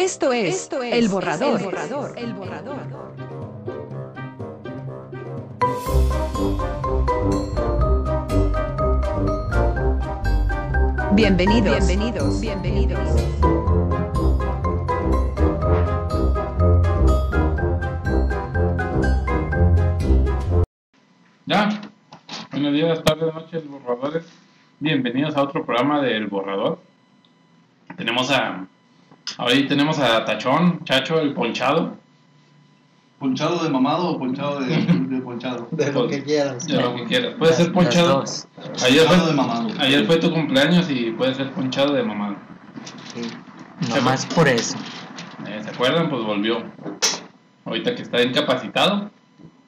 Esto es, El Borrador. El Borrador. El Borrador. Bienvenidos. Bienvenidos. Bienvenidos. Ya, buenos días, tardes, noches, borradores. Bienvenidos a otro programa del Borrador. Tenemos a. Hoy tenemos a Tachón, Chacho, el ponchado. ¿Ponchado de mamado o ponchado de, de ponchado? De lo que quieras. De lo que quieras. Puede ser ponchado. Ayer fue, de mamado. ayer fue tu cumpleaños y puede ser ponchado de mamá. Sí. Nomás por eso. Eh, ¿Se acuerdan? Pues volvió. Ahorita que está incapacitado,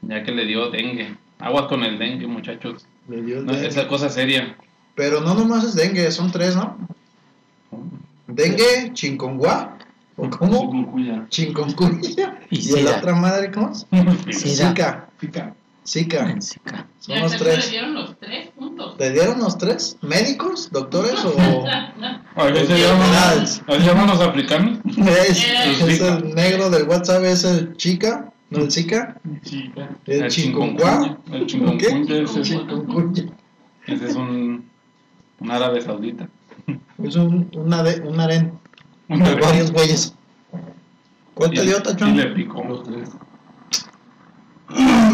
ya que le dio dengue. Aguas con el dengue, muchachos. Le dio No, dengue. esa cosa seria. Pero no nomás es dengue, son tres, ¿no? Dengue, chikungunya, ¿o cómo? Chikungunya. Y ¿Y la otra madre cómo es? Zika. Zika. En Zika. Son los se tres. le dieron los tres puntos. ¿Le dieron los tres? ¿Médicos? ¿Doctores o...? A Enfermedades. llaman, a llaman los africanos. Es, Eh. es el negro del WhatsApp, es el chica, no el Zika. El chikungunya. El chikungunya, ese, es- Chikungunya. ese es un, un árabe saudita. Es un, una de, un harén Un de varios güeyes. ¿Cuál te dio, Y le Tachón? picó. Los tres.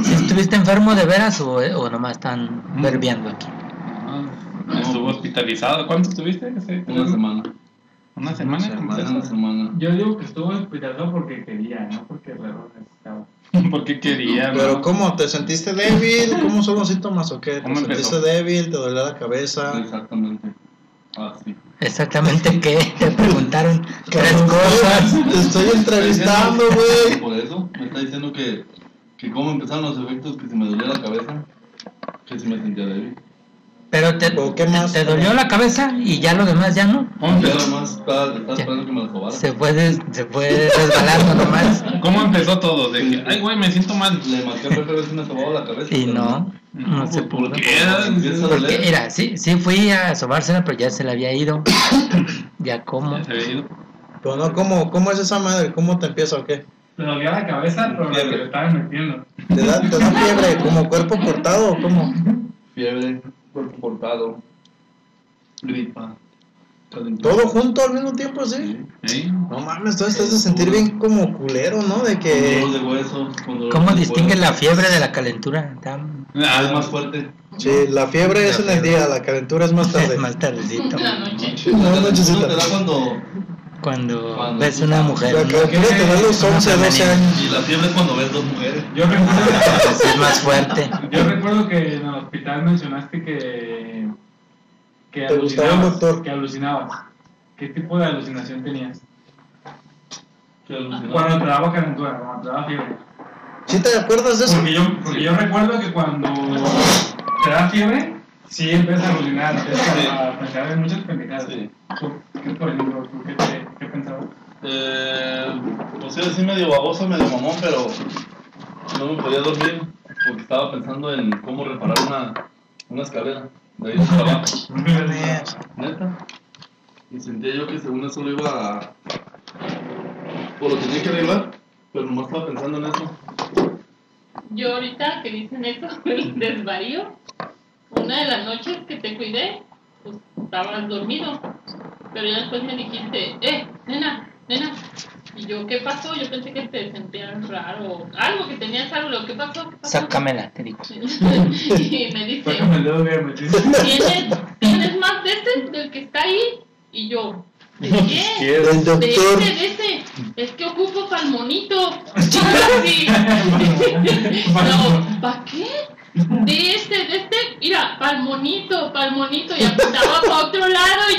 ¿Si ¿Estuviste enfermo de veras o, o nomás están verbiando aquí? Ah, Estuvo hospitalizado. ¿Cuánto estuviste? Sí, Una semana. ¿Una semana? Una semana. Yo digo que estuvo hospitalizado porque quería, no porque reloj necesitaba. Porque quería, ¿no? Pero ¿cómo? ¿Te sentiste débil? ¿Cómo son los síntomas o qué? ¿Te ¿Cómo sentiste empezó? débil? ¿Te dolía la cabeza? Exactamente. Ah, sí. Exactamente qué. Te preguntaron tres cosas. Te estoy entrevistando, güey. Por eso me está diciendo que, que cómo empezaron los efectos, que si me dolía la cabeza, que si me sentía débil. Pero te, ¿O qué más? te dolió la cabeza y ya lo demás ya no. ¿Cómo Yo empezó, nomás estaba, estaba esperando que me sobara. Se fue, des- se resbalando nomás. ¿Cómo empezó todo? De que, ay, güey, me siento mal. Le marqué a ver si me sobaba la cabeza. Y pero no, no se ¿Por pudo. qué? Empieza a Porque, mira, sí, sí fui a sobársela, pero ya se la había ido. Ya como. Ya se había ido. Pero no, ¿cómo, ¿cómo es esa madre? ¿Cómo te empieza o qué? Le dolía la cabeza, pero la que le estaban metiendo. ¿Te da, te da fiebre como cuerpo cortado o cómo? Fiebre, cuerpo cortado, gripa, calentura. ¿Todo junto al mismo tiempo así? ¿Sí? No mames, tú estás de sentir bien como culero, ¿no? De Con que... dolor de huesos, con dolor ¿Cómo distingue la fiebre de la calentura? Tan- Ah, es más fuerte. Sí, la fiebre es en el día, la calentura es más tarde. más tardecito. La noche. No, no, No, Chisita. te da cuando. Cuando Cuando ves una mujer. La ¿no? calentura te da los 11, 12 años. Y la fiebre es cuando ves dos mujeres. Yo recuerdo, es más fuerte. yo recuerdo que en el hospital mencionaste que. que ¿Te gustaba el doctor? Que alucinabas. ¿Qué tipo de alucinación tenías? Cuando te daba calentura, cuando te daba fiebre. ¿Sí te acuerdas de eso? Porque yo, porque yo recuerdo que cuando te da fiebre, sí empiezas a alucinar, empiezas a pensar en muchas pendejadas. Sí. ¿Tú, ¿Qué, por ejemplo, tú qué, te- qué pensabas? Eh, pues sí, así medio baboso, medio mamón, pero no me podía dormir porque estaba pensando en cómo reparar una, una escalera de ahí del trabajo. Neta. Y sentía yo que según eso lo iba a. O lo tenía que arreglar, pero nomás estaba pensando en eso. Yo ahorita que dicen eso, el desvarío, una de las noches que te cuidé, pues estabas dormido. Pero ya después me dijiste, eh, nena, nena. Y yo, ¿qué pasó? Yo pensé que te sentías raro, algo, que tenías algo, ¿qué pasó? ¿Qué pasó? Sácamela, te digo. y me dice. ¿tienes, ¿tienes más de ese, del que está ahí? Y yo, ¿de qué? El De doctor. ese, de ese. Es que ocupo palmonito. Sí. No, ¿para qué? De este, de este. Mira, palmonito, palmonito. Y apuntaba para otro lado. Y,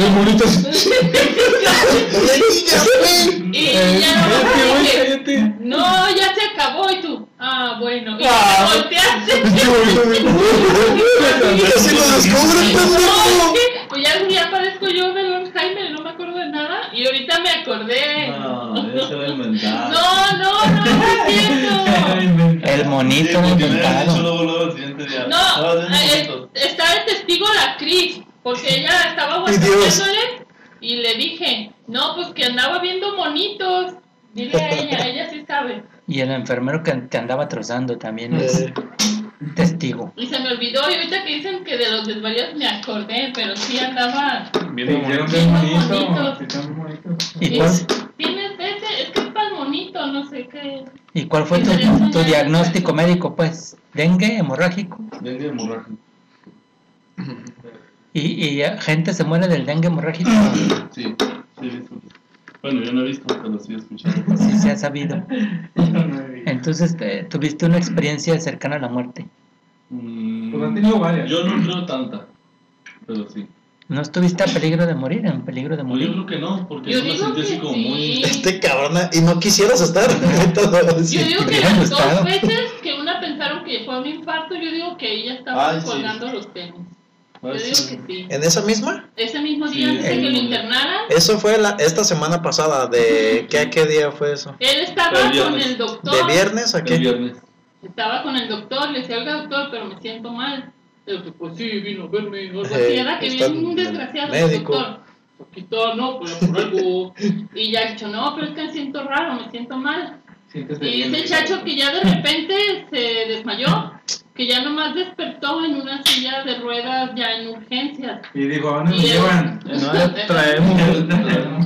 y ya no dije, no, ya se acabó. Y tú, ah, bueno. Y Ah. te volteaste. Pendejo. es que, pues ya, ya parezco yo de Don Jaime, no me acuerdo de nada. Y ahorita me acordé. No, inventar. No, no, no, no es cierto. El monito Sí, inventado. luego, luego el siguiente día. No, Estaba viendo eh, monitos. está de testigo la Cris, porque ella estaba Y aguantándole y le dije, No, pues que andaba viendo monitos. Dile a ella, ella sí sabe. Y el enfermero que te andaba trozando también es Eh, testigo. Y se me olvidó, y ahorita que dicen que de los desvaríos me acordé, pero sí andaba. Bonito. bien Bien bonito. ¿Y cuál, Tienes ese, es que es para monito, no sé qué. ¿Y cuál fue tu, tu diagnóstico médico, pues? ¿Dengue hemorrágico? Dengue hemorrágico. ¿Y, y eh, gente se muere del dengue hemorrágico? Sí, sí. Bueno, yo no he visto, pero sí he escuchado. Sí se ha sabido. No he visto. Entonces, eh, tuviste una experiencia cercana a la muerte. Mm, Pues han tenido varias. yo no creo tanta, pero sí. ¿No estuviste a peligro de morir? ¿En peligro de Pues yo morir? creo que no, porque Yo yo me sentí así como sí. muy... Este cabrón, y no quisieras estar. Yo digo que las gustado. dos veces que una pensaron que fue un infarto, yo digo que ella estaba Ay, sí. colgando los tenis. Yo Ay, digo sí. que sí. ¿En esa misma? Ese mismo Sí, día antes de el- que lo internaran, Eso fue la, esta semana pasada. ¿De qué a qué día fue eso? él estaba El con viernes. el doctor. ¿De viernes a El qué? viernes. Estaba con el doctor, le decía, oiga doctor, pero me siento mal. El doctor, pues sí, vino a verme, o algo Eh, era que está bien un el desgraciado el médico. doctor. Está, no, pues por algo. Y ya ha dicho, no, pero es que me siento raro, me siento mal. Y bien. dice el chacho que ya de repente se desmayó, que ya nomás despertó en una silla de ruedas ya en urgencias. Y dijo, ¿a dónde Y me llevan? No, traemos.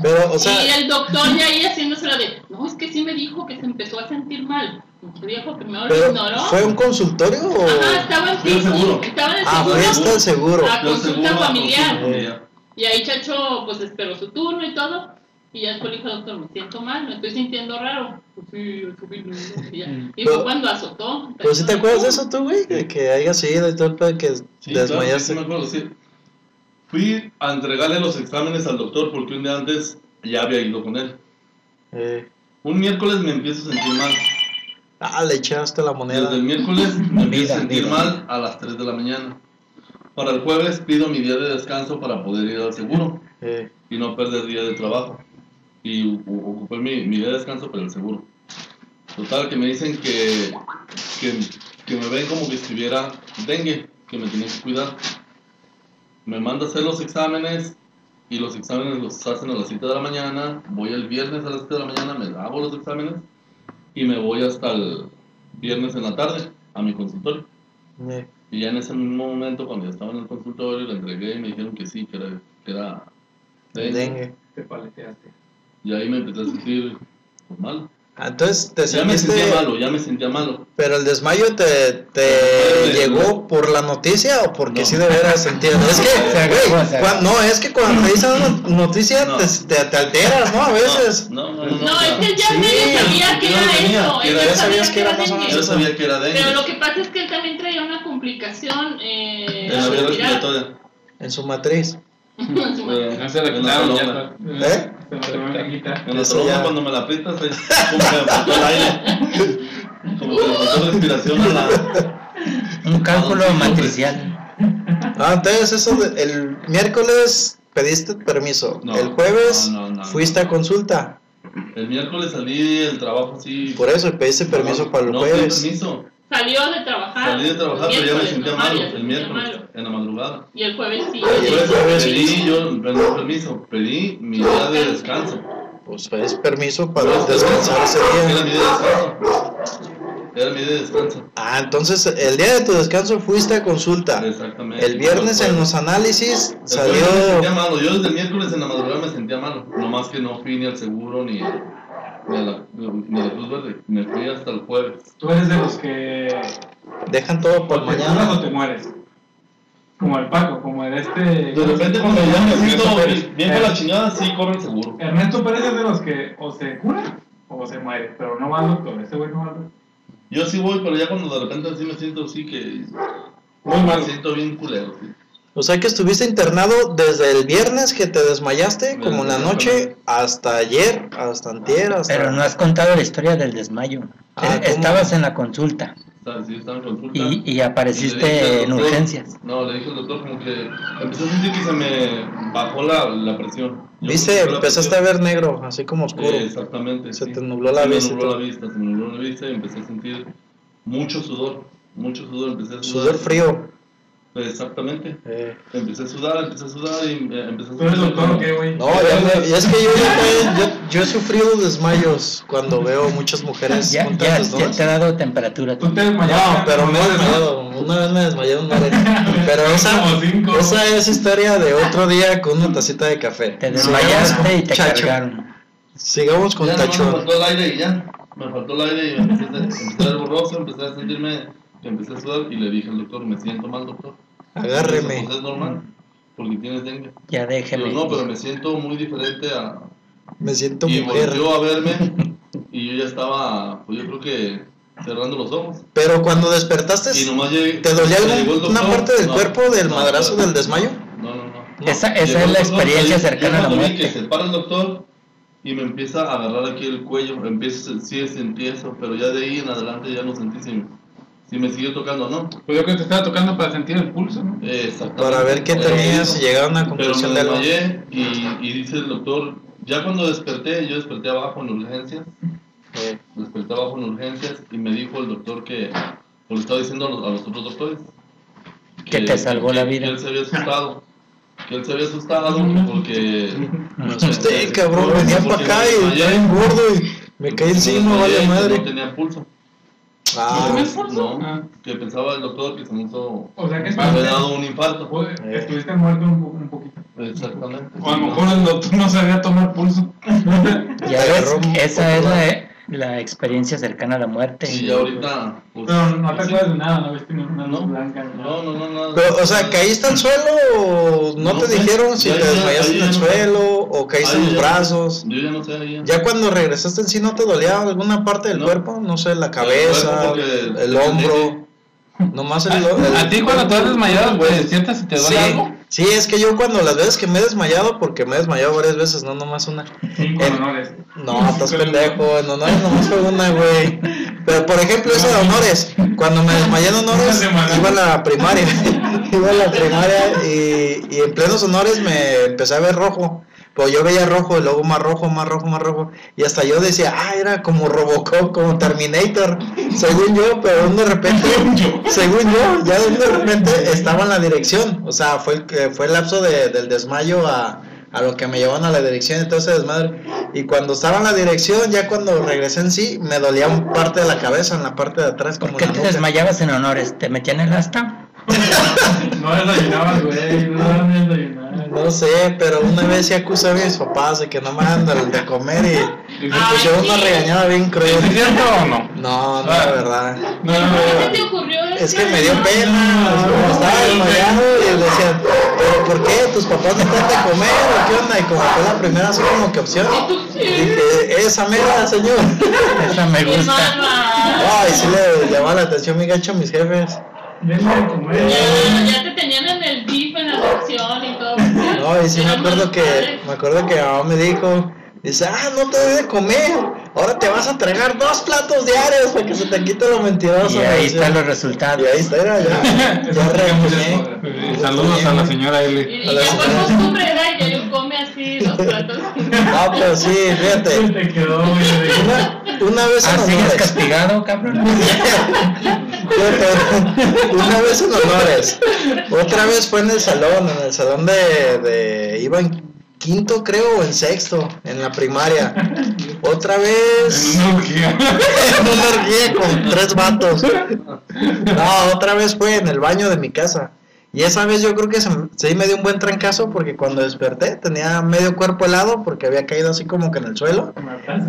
Pero, o sea, y el doctor ya ahí haciéndosela de, no, es que sí me dijo que se empezó a sentir mal. Viejo primero lo ignoró. ¿fue un consultorio o...? Ajá, estaba en seguro. estaba en el Ah, seguro. fuiste al seguro. A Yo consulta seguro, a familiar. consulta familiar. Y ahí Chacho pues esperó su turno y todo. Y ya después le dijo al doctor, me siento mal, me estoy sintiendo raro. Pues sí, ¿no? Y, ya. y fue cuando azotó. ¿Pero si te acuerdas de eso tú, güey? De que hayas ido y todo el pedo que Sí, claro, sí, desmayaste. sí me acuerdo, sí. Fui a entregarle los exámenes al doctor porque un día antes ya había ido con él. Eh, Un miércoles me empiezo a sentir mal. ah, le echaste la moneda. Desde el miércoles me empiezo a sentir vida. mal a las 3 de la mañana. Para el jueves pido mi día de descanso para poder ir al seguro Eh, y no perder día de trabajo. Y ocupé mi, mi día de descanso para el seguro. Total, que me dicen que, que, que me ven como que estuviera dengue, que me tienen que cuidar. Me manda a hacer los exámenes y los exámenes los hacen a las 7 de la mañana. Voy el viernes a las 7 de la mañana, me hago los exámenes y me voy hasta el viernes en la tarde a mi consultorio. Y ya en ese mismo momento, cuando ya estaba en el consultorio, le entregué y me dijeron que sí, que era, que era dengue. dengue. Te paleteaste. Y ahí me empecé a sentir mal. Ah, entonces te Ya me sentiste... sentía malo, ya me sentía malo. Pero el desmayo te, te llegó por la noticia o porque No. sí de veras sentías. Es que, Se güey, se no, es que cuando te dicen una noticia No. te, te, te alteras, ¿no? A veces. No, no, no. no, No, o sea, es que él ya Sí, medio sabía que yo era lo tenía, eso. que él era- ya ya sabías que era más o dengue. menos Yo sabía que era dengue. Pero lo que pasa es que él también traía una complicación eh, En la vía respirar. respiratoria. En su matriz. No se la quitaron ya. ¿Eh? Se me. En la cuando me la aprietas, ahí como que me faltó el aire. Como que me faltó respiración a la... Un cálculo Ah, matricial. Ah, entonces eso, de- el miércoles pediste permiso. No, el jueves no, no, no, fuiste a consulta. El miércoles salí del trabajo así... Por eso pediste permiso para el no, jueves. permiso. Salió de trabajar. Salí de trabajar, pero ya me sentía malo el miércoles, malo. en la madrugada. Y el jueves sí. Ah, y el jueves Pedí, yo, pedí permiso, pedí mi día de descanso. Pues es permiso para descansar ese Era día. mi día de descanso. Era mi día de descanso. Ah, entonces el día de tu descanso fuiste a consulta. Exactamente. El viernes en los análisis El jueves me sentía salió. malo. Yo desde el miércoles en la madrugada me sentía malo. Nomás que no fui ni al seguro ni, ni, a, la. Me fui hasta el jueves. Tú eres de los que Dejan todo curas mañana. o te mueres. Como el Paco, como el este. De repente cuando ya me siento bien, con la chingada, sí corre el seguro. Ernesto Pérez es de los que o se cura o se muere, pero no va al doctor. Ese güey no va al doctor. Yo sí voy, pero ya cuando de repente así me siento así que... Muy Me malo. siento bien culero. sí. O sea que estuviste internado desde el viernes que te desmayaste, como en la noche, hasta ayer, hasta antier, hasta... Pero no has contado la historia del desmayo. Ah, Eh. Estabas en la consulta Sí, estaba en consulta. y, y Y apareciste en doctor- urgencias. No, le dije al doctor como que empecé a sentir que se me bajó la, la presión. Yo Viste, empezaste a presión- ver negro, así como oscuro. Eh, exactamente. Se sí. te nubló la Se vista y Me nubló la vista, se me nubló la vista y empecé a sentir mucho sudor. Mucho sudor, empecé a sudar. Sudor frío. Exactamente. Eh, Empecé a sudar, empecé a sudar y eh, empecé a ¿Tú eres doctor o qué, güey? No, ya me- y es que yo, ya- yo, yo he sufrido desmayos cuando veo muchas mujeres Ya, juntas ya, ya te ha dado temperatura. Tú te desmayaste. No, pero me he ¿no? desmayado. Una vez me desmayé en una arena. Pero esa, Como cinco. esa es historia de otro día con una tacita de café. Te desmayaste con y te Chacho. cargaron. Sigamos con ya nomás me Tachón. faltó el aire y ya. Me faltó el aire y me empecé, a- empecé a borroso, empecé a sentirme empecé a sudar y le dije al doctor, me siento mal, doctor. Agárreme. Pues es normal, porque tienes dengue. Ya déjeme. Digo, no, pero me siento muy diferente a... Me siento Y mujer. volvió a verme y yo ya estaba, pues yo creo que cerrando los ojos. Pero cuando despertaste, Y nomás llegué- ¿te dolía alguna doctor. parte del No, cuerpo del no, madrazo no, del desmayo? No, no, no. Esa- esa es la doctor, experiencia ahí- cercana a la muerte. que se para el doctor y me empieza a agarrar aquí el cuello, empiezo, sí sentí eso, pero ya de ahí en adelante ya no sentí si, si me siguió tocando o no. Pues yo creo que te estaba tocando para sentir el pulso, ¿no? Eh, Exactamente. Para ver qué tenías y llegar a una Pero conclusión me de algo. desmayé y, y dice el doctor, ya cuando desperté, yo desperté abajo en urgencias, Eh, desperté abajo en urgencias y me dijo el doctor que, pues le estaba diciendo a los, a los otros doctores, Que te salvó que- la vida. Que él se había asustado, que él se había asustado porque... Me asusté, cabrón. Venía para me acá y estaba gordo y me caí encima, vale madre. No tenía pulso. Ah, ¿No Ah. que pensaba el doctor que se me hizo... O sea que estuviste, dado un infarto. Pues, estuviste muerto un, po- un poquito. Exactamente. O a lo mejor el doctor no sabía tomar pulso. Ya ves, esa es la, la experiencia cercana a la muerte. Y ya ahorita... pues, Pero no te sí. acuerdas de nada, no viste ni una luz No, blanca. no, no, no. Pero, o sea, ¿caíste al suelo o no, No te sé. dijeron si Ya, te ya, desmayaste en el no suelo o caíste en los ya- brazos? Yo ya no sé, ya. ¿Ya cuando regresaste en sí no te dolía alguna parte del No. cuerpo? No sé, la cabeza, el, el hombro, nomás el... el- ¿A, a ti cuando te has desmayado, pues, despiertas y te duele Sí, algo? Sí, es que yo cuando las veces que me he desmayado, porque me he desmayado varias veces, no nomás una. Cinco Eh, honores. No, estás pendejo, en honores nomás fue una, güey. Pero por ejemplo, ese de honores, cuando me desmayé en honores, iba a la primaria, iba a la primaria y, y en plenos honores me empecé a ver rojo. Pues yo veía rojo y luego más rojo, más rojo, más rojo. Y hasta yo decía, ah, era como Robocop, como Terminator. Según yo, pero de repente, según yo, ya de repente estaba en la dirección. O sea, fue el, que- fue el lapso de- del desmayo a, a lo que me llevaban a la dirección y todo ese desmadre. Y cuando estaba en la dirección, ya cuando regresé en sí, me dolía un parte de la cabeza, en la parte de atrás, como ¿Por qué te nuca. desmayabas en honores? ¿Te metían el asta? No desayunabas, güey. No desayunabas. No sé, pero una vez sí acusé a mis papás de que no me dan de comer y, y me Ay, pusieron una regañada bien ¿Es cruel. cierto o no? No, no, Ah. la verdad. No, no, ¿Cómo no. se te ocurrió? Es que me dio pena, como estaba desmayado y decían, ¿pero por qué? ¿Tus papás no te dan de comer o qué onda? Y como fue la primera así como que opción, dije, esa mera, señor. Esa me ¡Qué gusta. Ay, sí le llamaba la atención mi gacho a mis jefes. Ya, ya te tenían en el DIF, en la todo. No, y sí me acuerdo que, me acuerdo que mi mamá me dijo, dice, ah, no te doy de comer, ahora te vas a tragar dos platos diarios para que se te quite lo mentiroso. Y ahí están los resultados. Y ahí está, era, ya, ya. Eh, Saludos a la señora Eli. Y, y A la ya por costumbre, ¿verdad? Ya yo come así los platos. No, pero sí, fíjate, Te quedó, una, una vez Ah, en ¿sigues honores, castigado, cabrón? una vez en honores, otra vez fue en el salón, en el salón de, de, iba en quinto creo, o en sexto, en la primaria, otra vez... En una orgía. en una orgía con tres vatos. No, otra vez fue en el baño de mi casa. Y esa vez yo creo que se, sí me dio un buen trancazo porque cuando desperté tenía medio cuerpo helado porque había caído así como que en el suelo.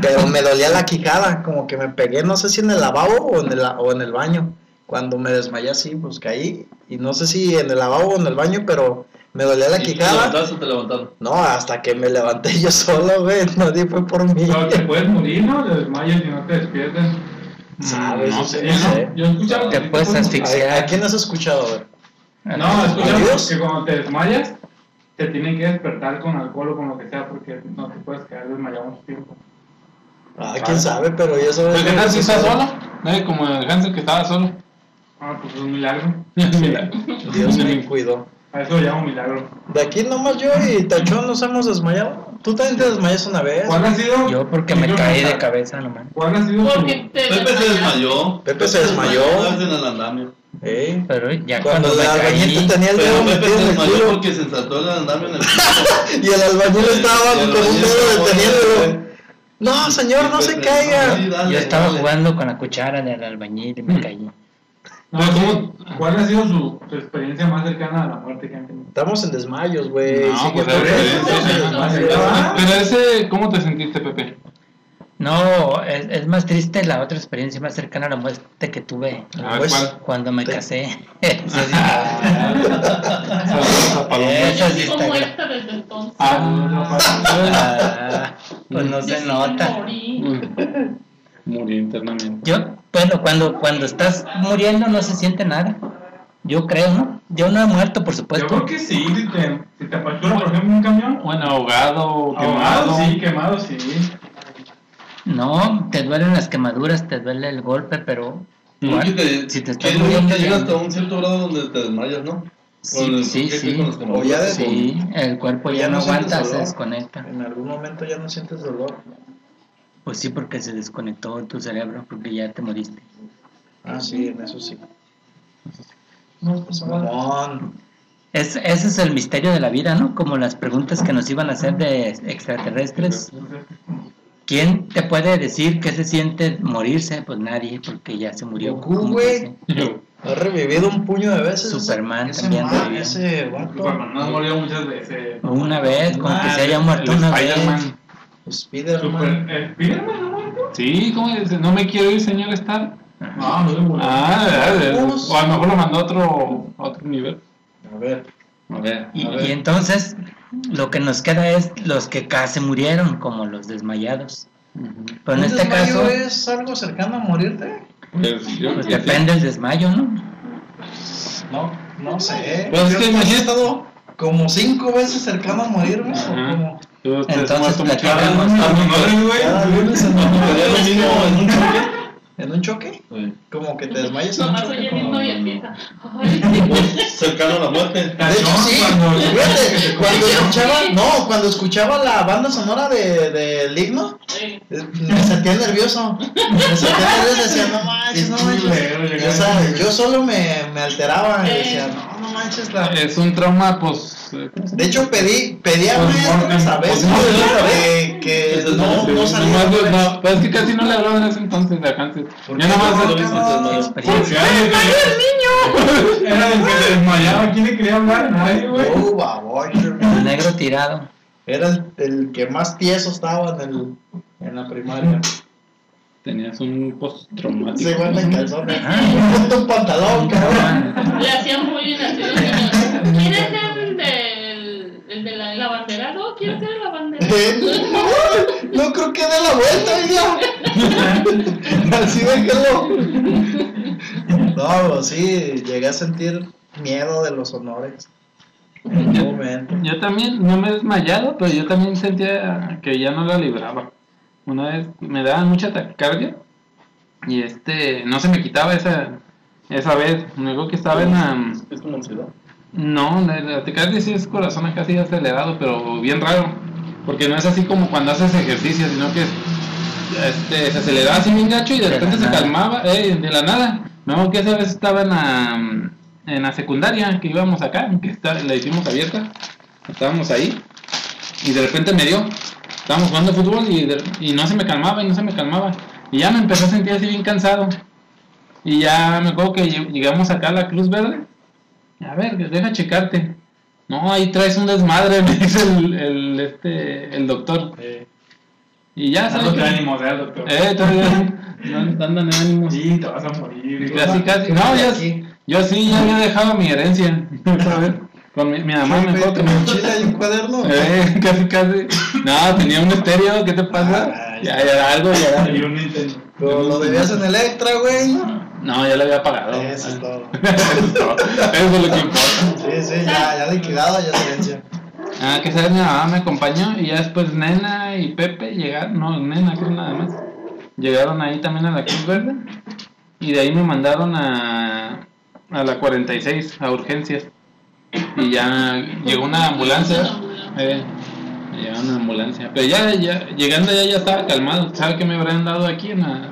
Pero me dolía la quijada, como que me pegué, no sé si en el lavabo o en el, o en el baño. Cuando me desmayé así, pues caí. Y no sé si en el lavabo o en el baño, pero me dolía la ¿Y te quijada. levantaste o te levantaron? No, hasta que me levanté yo solo, güey. Nadie fue por mí. No, te puedes morir, ¿no? Te desmayas y no te despiertas. Sabes, No no sé, no. ¿no? Yo he escuchado que Te puedes asfixiar. ¿A, a quién has escuchado, güey? No, escuchamos ¿Adiós? que cuando te desmayas, te tienen que despertar con alcohol o con lo que sea, porque no te puedes quedar desmayado mucho tiempo. Ah, quién sabe, pero yo soy. Pues, ¿Qué tal si está solo? Eh, como el Hansel que estaba solo. Ah, pues es un milagro. Dios me cuidó. A eso lo llamo milagro. De aquí nomás yo y Tachón nos hemos desmayado. Tú también te desmayas una vez. ¿Cuál ha sido? Yo porque me caí de cabeza nomás. ¿Cuál ha sido Porque te Pepe se desmayó. Pepe se desmayó. En el andamio. ¿Eh? Pero ya Cuando cuando, el me albañil caí, te tenía el dedo metido en el culo porque se trató de andarme en el y el albañil estaba el con un dedo deteniéndolo. No, señor, no se caiga. yo estaba jugando con la cuchara del albañil y me caí. No, ¿cómo- ¿Cuál ha sido su, su experiencia más cercana a la muerte que han tenido? Estamos en desmayos, güey. No, Sigue pues, Pepe. a ver, Estamos en sí, desmayos. Ah. Pero ese, ¿cómo te sentiste, Pepe? No, es, es más triste la otra experiencia más cercana a la muerte que tuve Pues, ¿cuál? cuando me casé. Eso sí. Saludos a Paloma. Eso sí está esta desde entonces. Ah, Ah, pues no se sí nota. Murió internamente. Yo, bueno, cuando, cuando estás muriendo no se siente nada. Yo creo, ¿no? Yo no he muerto, por Yo supuesto. creo que sí, si te, si te apachura, por ejemplo, un camión. Bueno, ahogado, Ahogado, quemado. sí, quemado, sí. No, te duelen las quemaduras, te duele el golpe, pero No, que te, Si te estás muriendo que llega hasta un cierto grado donde te desmayas, ¿no? Sí, sí, ¿qué- qué sí. O ya de- Sí, el cuerpo ya, Ya no no aguanta, se desconecta. En algún momento ya no sientes dolor. Pues sí, porque se desconectó tu cerebro, porque ya te moriste. Ah, sí, en eso sí. No, pues. Es, ese es el misterio de la vida, ¿no? Como las preguntas que nos iban a hacer de extraterrestres. ¿Quién te puede decir qué se siente morirse? Pues nadie, porque ya se murió. Goku, ¿Cómo güey. Ha revivido un puño de veces. Superman ese también revivió. Ese vato. Superman no ha morido muchas veces. Una vez, con que Ah, se haya muerto una vez. Spider-Man. ¿El Spiderman no ha muerto? Sí, ¿cómo dice? No me quiero ir, señor Star. No, no se murió. Ah, ¿verdad? Vamos. o a lo mejor lo mandó a otro, a otro nivel. A ver. A ver. Y, A ver. y entonces lo que nos queda es los que casi murieron, como los desmayados. Pero en ¿Un este desmayo caso, es algo cercano a morirte? Pues, yo pues creo que sí. depende del desmayo, ¿no? No, no sé. Pues es que he imagínate- estado como cinco veces cercano a morirme. o Ajá. como Te Entonces, mi cada güey. lunes en ¿Sería lo un choque? ¿En un choque? Como que te un Nomás choque. oye himno y empieza. Cercano a la muerte. De hecho, sí, cuando escuchaba, no, cuando escuchaba la banda sonora de, del himno, eh, me sentía nervioso. Me sentía nervioso, decía, no manches, no manches. Y, o sea, yo solo me, me alteraba y decía, no manches. La... Es un trauma, pues. eh, De hecho, pedí, pedí a Pues, maestros a veces pues, que, que no, no salía. no, pues es que casi no le hablaban en ese entonces de antes. ¿Por Ya qué nomás. no, eh, cabrón? Experiencia. Era el que se desmayaba. ¿Quién le quería hablar? Nadie, güey. Oh. El negro tirado. Era el, el que más tieso estaba en, el, en la primaria. Tenías un post-traumático. Se van en calzones. Ajá. Ponte un pantalón, cabrón. le hacían bullying así los niños. ¿Quién es el del el de la, el abanderado? ¿Quién es el abanderado? Eh, No, no creo que dé la vuelta, oiga. Así déjalo. No, sí, llegué a sentir miedo de los honores. En un momento. Yo también, no me he desmayado, pero yo también sentía que ya no la libraba. Una vez me daba mucha taquicardia y este, no se me quitaba esa, esa vez. Acuerdo que estaba en la... Es como ansiedad. No, la, la taquicardia sí es corazón casi acelerado, pero bien raro. Porque no es así como cuando haces ejercicio, sino que este, se aceleraba así bien gacho y de repente se nada. calmaba, eh, de la nada. Me acuerdo que esa vez estaba en la, en la secundaria, que íbamos acá, que está, la hicimos abierta. Estábamos ahí y de repente me dio. Estábamos jugando fútbol y, de- y no se me calmaba y no se me calmaba. Y ya me empezó a sentir así bien cansado. Y ya me acuerdo que lle- llegamos acá a la Cruz Verde. A ver, deja checarte. No, ahí traes un desmadre, me dice el, el, este, el doctor. Y ya, ¿sabes? Qué? ánimos, eh, doctor. Eh, todavía no andan en ánimos. Sí, te vas a morir. Casi, casi. No, yo, yo sí, ya había dejado mi herencia. ¿sabes? Con mi, mi mamá me acuerdo que ¿En me... mochila y un cuaderno? Eh, casi, casi. No, tenía un estéreo, ¿qué te pasa? Ah, Ya, ya, algo, ya. Y un Nintendo. Pero lo debías en Electra, güey. No, ya lo había pagado. Eso es todo. Eso es todo. Eso es lo que importa. Sí, sí, ya, ya liquidado, ya silencio. Ah, que sabes, mi mamá me acompañó y ya después Nena y Pepe llegaron, no, Nena creo nada más, llegaron ahí también a la Cruz Verde y de ahí me mandaron a, a la 46, a urgencias y ya llegó una ambulancia, eh, llegó una ambulancia, pero ya, ya llegando ya ya estaba calmado, ¿sabe qué me habrán dado aquí en la,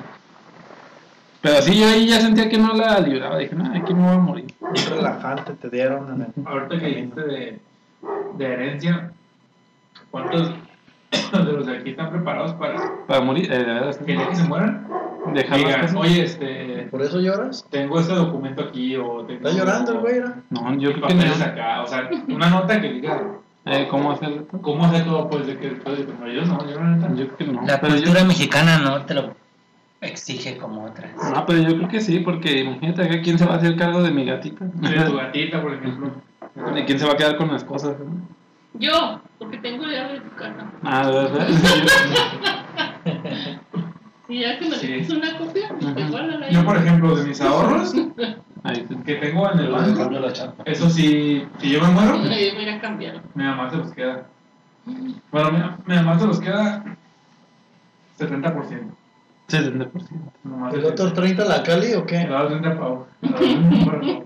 Pero sí, yo ahí ya sentía que no la libraba. Dije, no, aquí me voy a morir. Un relajante te dieron en el... Ahorita que dijiste de, de herencia, ¿cuántos de los de aquí están preparados para Para morir, eh, de verdad. que que se mueran digan, cosas. oye, este, ¿Por eso lloras? tengo este documento aquí o tengo... ¿Está llorando el güey? No, yo creo que no. acá, o sea, una nota que diga Eh, ¿Cómo hacerlo? cómo hacer todo pues de que después de yo no, yo la neta. Yo creo que no. La yo- cultura mexicana no te lo exige como otras. No, pero yo creo que sí, porque imagínate acá quién se va a hacer cargo de mi gatita. De tu gatita, por ejemplo. ¿Y quién se va a quedar con las cosas? Yo, porque tengo llave de tu casa. Ah, de verdad. Si ya que me Sí. des una copia, pues guárdala ahí. Yo, por ejemplo, de mis ahorros que tengo en el le banco, cambio la chapa. eso sí, si yo me muero, Me voy a cambiar. mi mamá se los queda. Bueno, mi, mi mamá se los queda 70%. 70%. Nomás ¿El otro 30 la Cali o qué? da 30 pavos. Me da 30 pavos.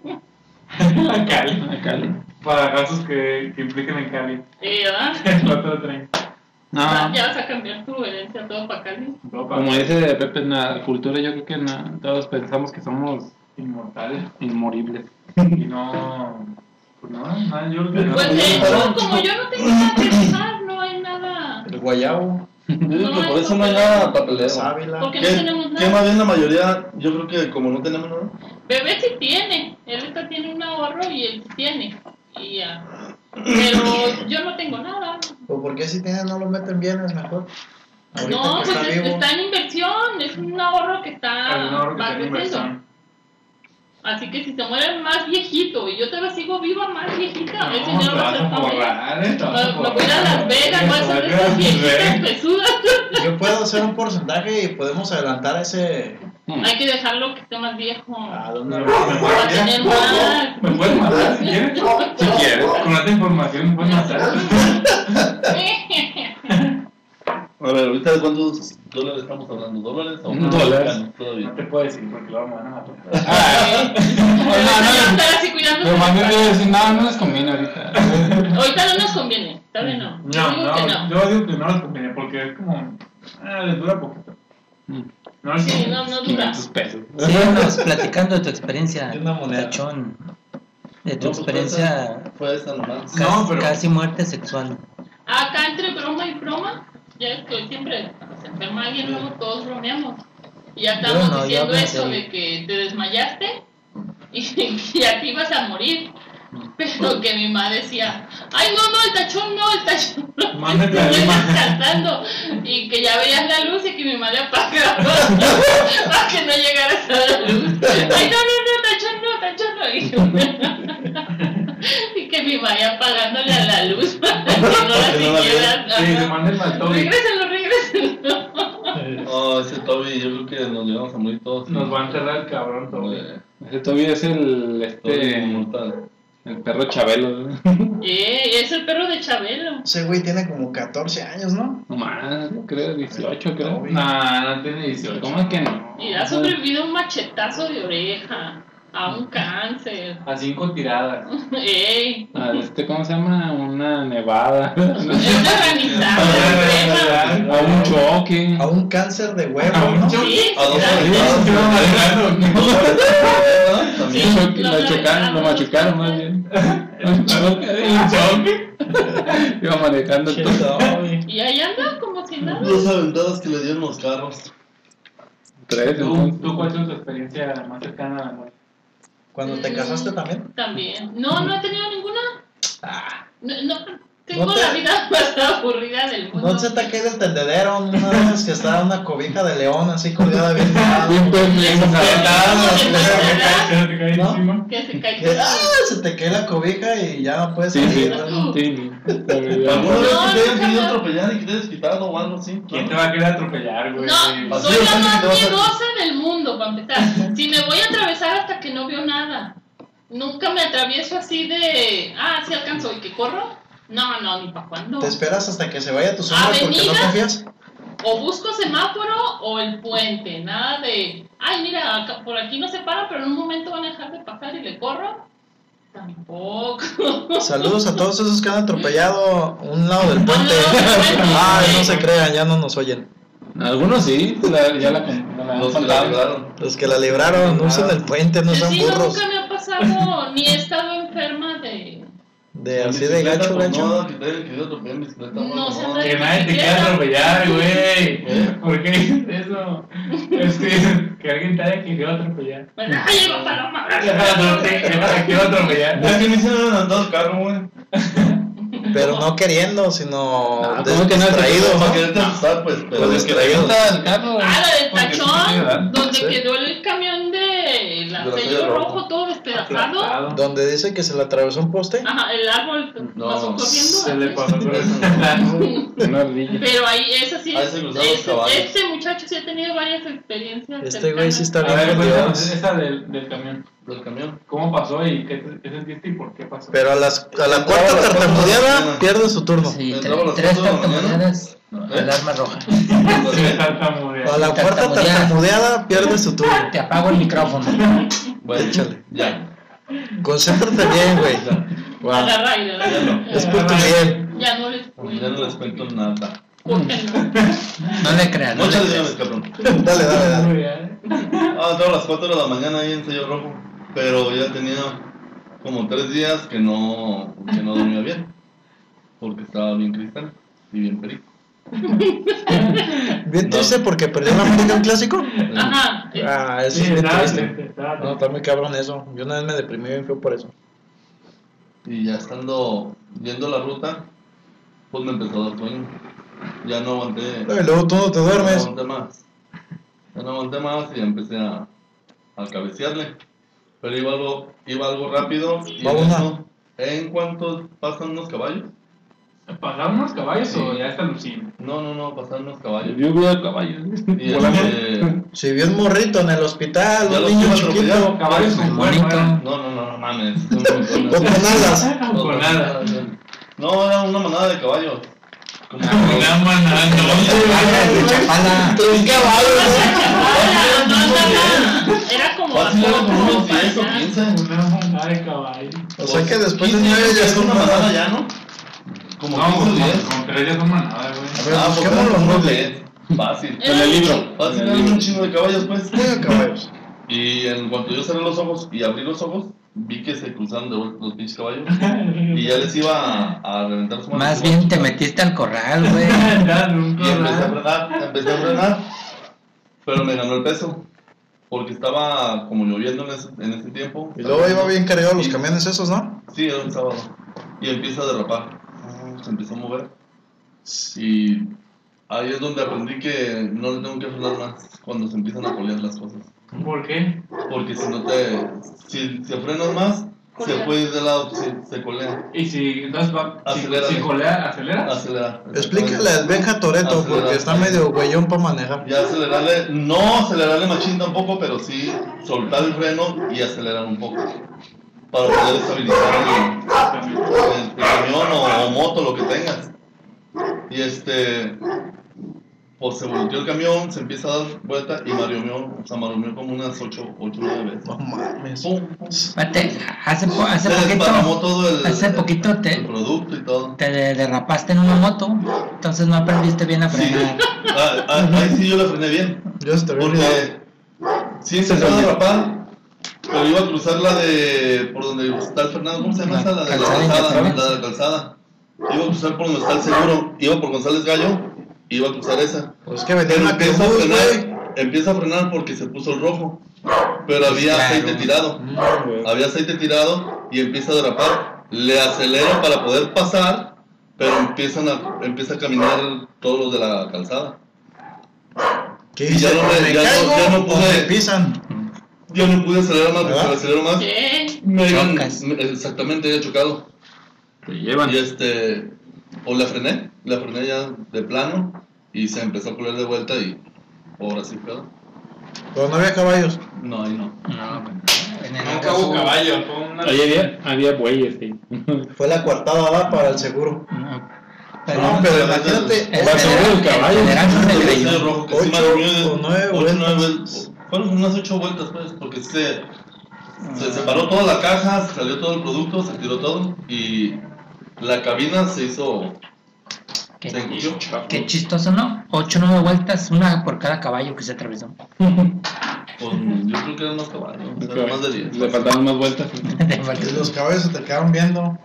La Cali. A Cali. Para gastos que, que impliquen en Cali. Eh, ¿verdad? El otro 30. Ah, No, Ya vas a cambiar tu herencia todo para Cali. Como dice Pepe, en la cultura yo creo que na- todos pensamos que somos inmortales. inmoribles. Y no. Pues no, nada, yo creo que no. Pues de hecho, como yo no tengo nada que dejar, no hay nada. El guayabo, Yo digo que por eso no hay nada papeleo. sábila. Porque no ¿Qué, tenemos qué nada. más bien la mayoría? Yo creo que como no tenemos nada. Bebé sí tiene. Él está tiene un ahorro y él sí tiene. Y ya. Pero yo no tengo nada. ¿O por qué si tienen no lo meten bien? Es mejor. Ahorita No, pues está es- está en inversión. Es un ahorro que está. Ahorro va creciendo. Así que si se muere más viejito y yo todavía sigo viva más viejita, ese No, dinero te va a ser eh, te Me voy a. Las Vegas, voy a hacer Te esas viejitas pesudas. Yo puedo hacer un porcentaje y podemos adelantar ese. Hay que dejarlo que esté más viejo. ¿A Me lo puedes Para matar. tener más. Me puedes matar si quieres. Si quieres. Con esta información me puedes matar. A ver, ahorita de cuántos dólares estamos hablando, ¿dólares o Mm, dólares. No te puedo decir porque me van a matar. Ah, Voy no, a no, cuidando. Pero más bien yo decir, no, no les conviene ahorita. Ahorita no nos conviene. Todavía no. Yo No, no, no. yo digo que no les conviene porque es como. Ah, les dura poquito. Mm, No Sí, no, no dura. 500 pesos. Síguenos platicando de tu experiencia, De una moneda. Tachón. De tu No, pues, experiencia Fue nomás. casi, No, pero- casi muerte sexual. Acá entre broma y broma, ya es que siempre cuando se enferma alguien, luego todos bromeamos. Y ya estamos no, diciendo eso de que te desmayaste y que ya te ibas a morir. Pero que mi mamá decía, ay no, no, el tachón no, el tachón no, Mándate a cantando. Y que ya veías la luz y que mi madre apagaba para que no llegaras a la luz. Ay no, no, no, tachón no, tachón no. Y, y que mi mamá ya apagándole a la luz para que no la siguieras. Sí, se manden al Toby. Regrésenlo, regrésenlo. Oh, ese Toby, yo creo que nos llevamos a morir todos. Nos va a enterrar el cabrón Toby. Eh, Ese todavía es el, Toby este, inmortal. El perro Chabelo. Eh, es el perro de Chabelo. Ese güey tiene como 14 años, ¿no? No más, creo, 18 creo. Nah, no tiene 18. ¿Cómo es que no? Y ha sobrevivido un machetazo de oreja, a un cáncer. A cinco tiradas. Ey, A este, ¿cómo se llama? Una nevada. es una granizada. A un choque. A un cáncer de huevo, A un choque. Sí, A dos sí, horas. Sí, También. choque, lo lo chocaron, lo machucaron más bien. Un choque, un choque. Iba manejando todo. Y ahí anda como si nada. Dos aventadas que le dieron los carros. Tres, ¿Tú. ¿Tú cuál es tu experiencia más cercana a la muerte? Cuando te casaste también. También. No, no he tenido ninguna. Ah, No, no, tengo No te- la vida más aburrida del mundo. no se te cae del tendedero una vez que estaba una cobija de león así colgada bien. Bien pendejo, ¿Te cae ¿No? encima? Que se cae. Ah, se te cae la cobija y ya no puedes Sí, sí, salir. sí. ¿Alguna vez No, que te hayan atropellar y que te hayas quitado o algo así? ¿Quién te va a querer atropellar, güey? No, soy la más miedosa del mundo, para empezar. Si me voy a atravesar hasta que no veo nada. Nunca me atravieso así de, ah, sí alcanzo y que corro. No, no, ni para cuándo. Te esperas hasta que se vaya tu sombra porque no confías. O busco semáforo o el puente. Nada de, ay, mira, acá- por aquí no se para, pero en un momento van a dejar de pasar y le corro. Tampoco. Saludos a todos esos que han atropellado un lado del puente. Ay, no se crean, ya no nos oyen. Algunos sí, la- ya la, la, Los que la faltado. arreglaron. Los que la libraron, no usan el puente, no Sí, son sí, burros. nunca me ha pasado, ni he estado enferma de... De así de pues, gacho. No, que te hayan querido atropellar en bicicleta. No, no, se no. anda- Que nadie te quiera atropellar, güey. ¿Por qué dices eso? Es que, que alguien te haya querido atropellar. ¡Ay, lleva paloma! No te te quiero atropellar. Es que me hicieron andar el carro, güey. Pero no queriendo, sino Ah, des- ¿cómo que no? distraído, ¿no? quererte asustar, pues. Pero Pues carro. Ah, la del tachón, donde quedó el camión la sello rojo, rojo. todo despedazado. Aplastado. Donde dice que se le atravesó un poste. Ajá, el árbol No, pasó Se corriendo. le pasó ardilla. Pero ahí, esa sí, se caballos. este muchacho sí ha tenido varias experiencias. Este güey sí está A bien ver, perdido. cuéntanos esa del, del camión. Del camión. ¿Cómo pasó y qué, qué sentiste y por qué pasó? Pero a, las, a la cuarta tartamudeada pierde su turno. Sí, las tres tartamudeadas, alarma roja. A la cuarta Tartamudeada. pierde su turno. Te apago el micrófono. Bueno, Échale. Ya. Concéntrate bien, güey. Wow. Agarra y Ya no. Es por tu bien. Ya no les Ya no les cuento. cuento nada. ¿Por qué no? Le échale creas. llaves, cabrón. Dale, dale, dale. Ah, a las 4 de la mañana ahí en sello rojo. Pero ya tenía como 3 días que no, que no dormía bien. Porque estaba bien cristal y bien perico. Bien triste porque perdió la América en clásico. Ajá. Ah, eso Sí, es bien triste. No, está muy cabrón eso. Yo una vez me deprimí bien feo por eso. Y ya estando viendo la ruta, pues me empezó a dar sueño. Ya no aguanté. Y luego tú no te No duermes. aguanté más. Ya no aguanté más y empecé a, a cabecearle. Pero iba algo, iba algo rápido y Va en, una. eso, en cuanto pasan unos caballos. ¿Pasaron unos caballos Sí. o ya está Lucín? No, no, no, pasaron unos caballos. Yo vi al caballo. Y este, Si vio un morrito en el hospital, Ya un los niño a chiquito. Caballos con no, no, no, no mames. O con alas. No, Con nada. No, era una manada de caballos. Una manada, De Chapala. Un caballo, 10 o para allá. 15. Una manada de caballos. ¿no? O sea que después de 15 nueve ya es son una manada manada. ya, ¿no? Como No, 15 o como, 10. como tres ya son manadas, güey. A ver, Ah, pues nombres. 10. Fácil. En el libro. Fácil, eran un chingo de caballos, pues. Juega caballos. Y en cuanto yo cerré los ojos y abrí los ojos, vi que se cruzaron de vuelta los pinches caballos. Y ya les iba a, a reventar su Más bien te metiste al corral, güey. Y empecé a frenar, empecé a frenar. Pero me ganó el peso. Porque estaba como lloviendo en ese, en ese tiempo. Y luego iba bien cargado los camiones esos, ¿no? Sí, era un sábado. Y empieza a derrapar. Se empezó a mover. Y ahí es donde aprendí que no le tengo que frenar más cuando se empiezan a colear las cosas. ¿Por qué? Porque si no te. Si, si frenas más, se puede ir de lado, se, se colea. Y si entonces va, si, Acelera. si colea, acelera. Acelera. Explícale al Benja Toreto porque está medio güeyón para manejar. Ya acelerarle, no acelerarle machín tampoco, pero sí soltar el freno y acelerar un poco. Para poder estabilizar el, el- el camión o, o moto, lo que tengas. Y este, pues se volteó el camión, se empieza a dar vuelta y maromeó, o sea, maromeó como unas 8 o 9 veces. No mames. Pum, pum. Espérate, hace, po- hace Se desparramó poquito todo el, hace poquito el te- producto y todo. te de- derrapaste en una moto, entonces no aprendiste bien a Sí, frenar. ah, ah, ahí sí yo le frené bien. Yo olvidado. Porque sí empezó a derrapar, pero iba a cruzar la de por donde está el Fernando, ¿cómo se llama La esa? La de la calzada la de la calzada. Iba a cruzar por donde está el seguro, iba por González Gallo, iba a cruzar esa. Pues que Pero una empieza a frenar, empieza a frenar porque se puso el rojo. Pero había Claro. aceite tirado. Había aceite tirado y empieza a derrapar. Le acelero para poder pasar, pero empiezan a, empieza a caminar todos los de la calzada. ¿Qué Y ya no me- ¿Me ya no- caigo ya no pude- pisan? Yo no pude acelerar más, porque le acelero más, ¿Qué? me iban- Chocas. me- exactamente, había chocado. Te llevan. Y este, o la frené, la frené ya de plano y se empezó a colar de vuelta y ahora sí quedó. Pero no había caballos. No, ahí no. No, bueno, en el Nunca hubo caballo. fue una- Ahí había, había bueyes, sí. Fue la coartada va para el seguro. No, pero, No, pero imagínate. el Va a ser federal- el caballo. que Ocho o nueve vueltas. Fueron unas ocho vueltas, pues, porque se, se separó toda la caja, se salió todo el producto, se tiró todo y la cabina se hizo Qué, qué chistoso, ¿no? Ocho, nueve vueltas, una por cada caballo que se atravesó. Pues yo creo que eran más caballos, eran más de 10. Le faltaban más vueltas. Los caballos se te quedaron viendo.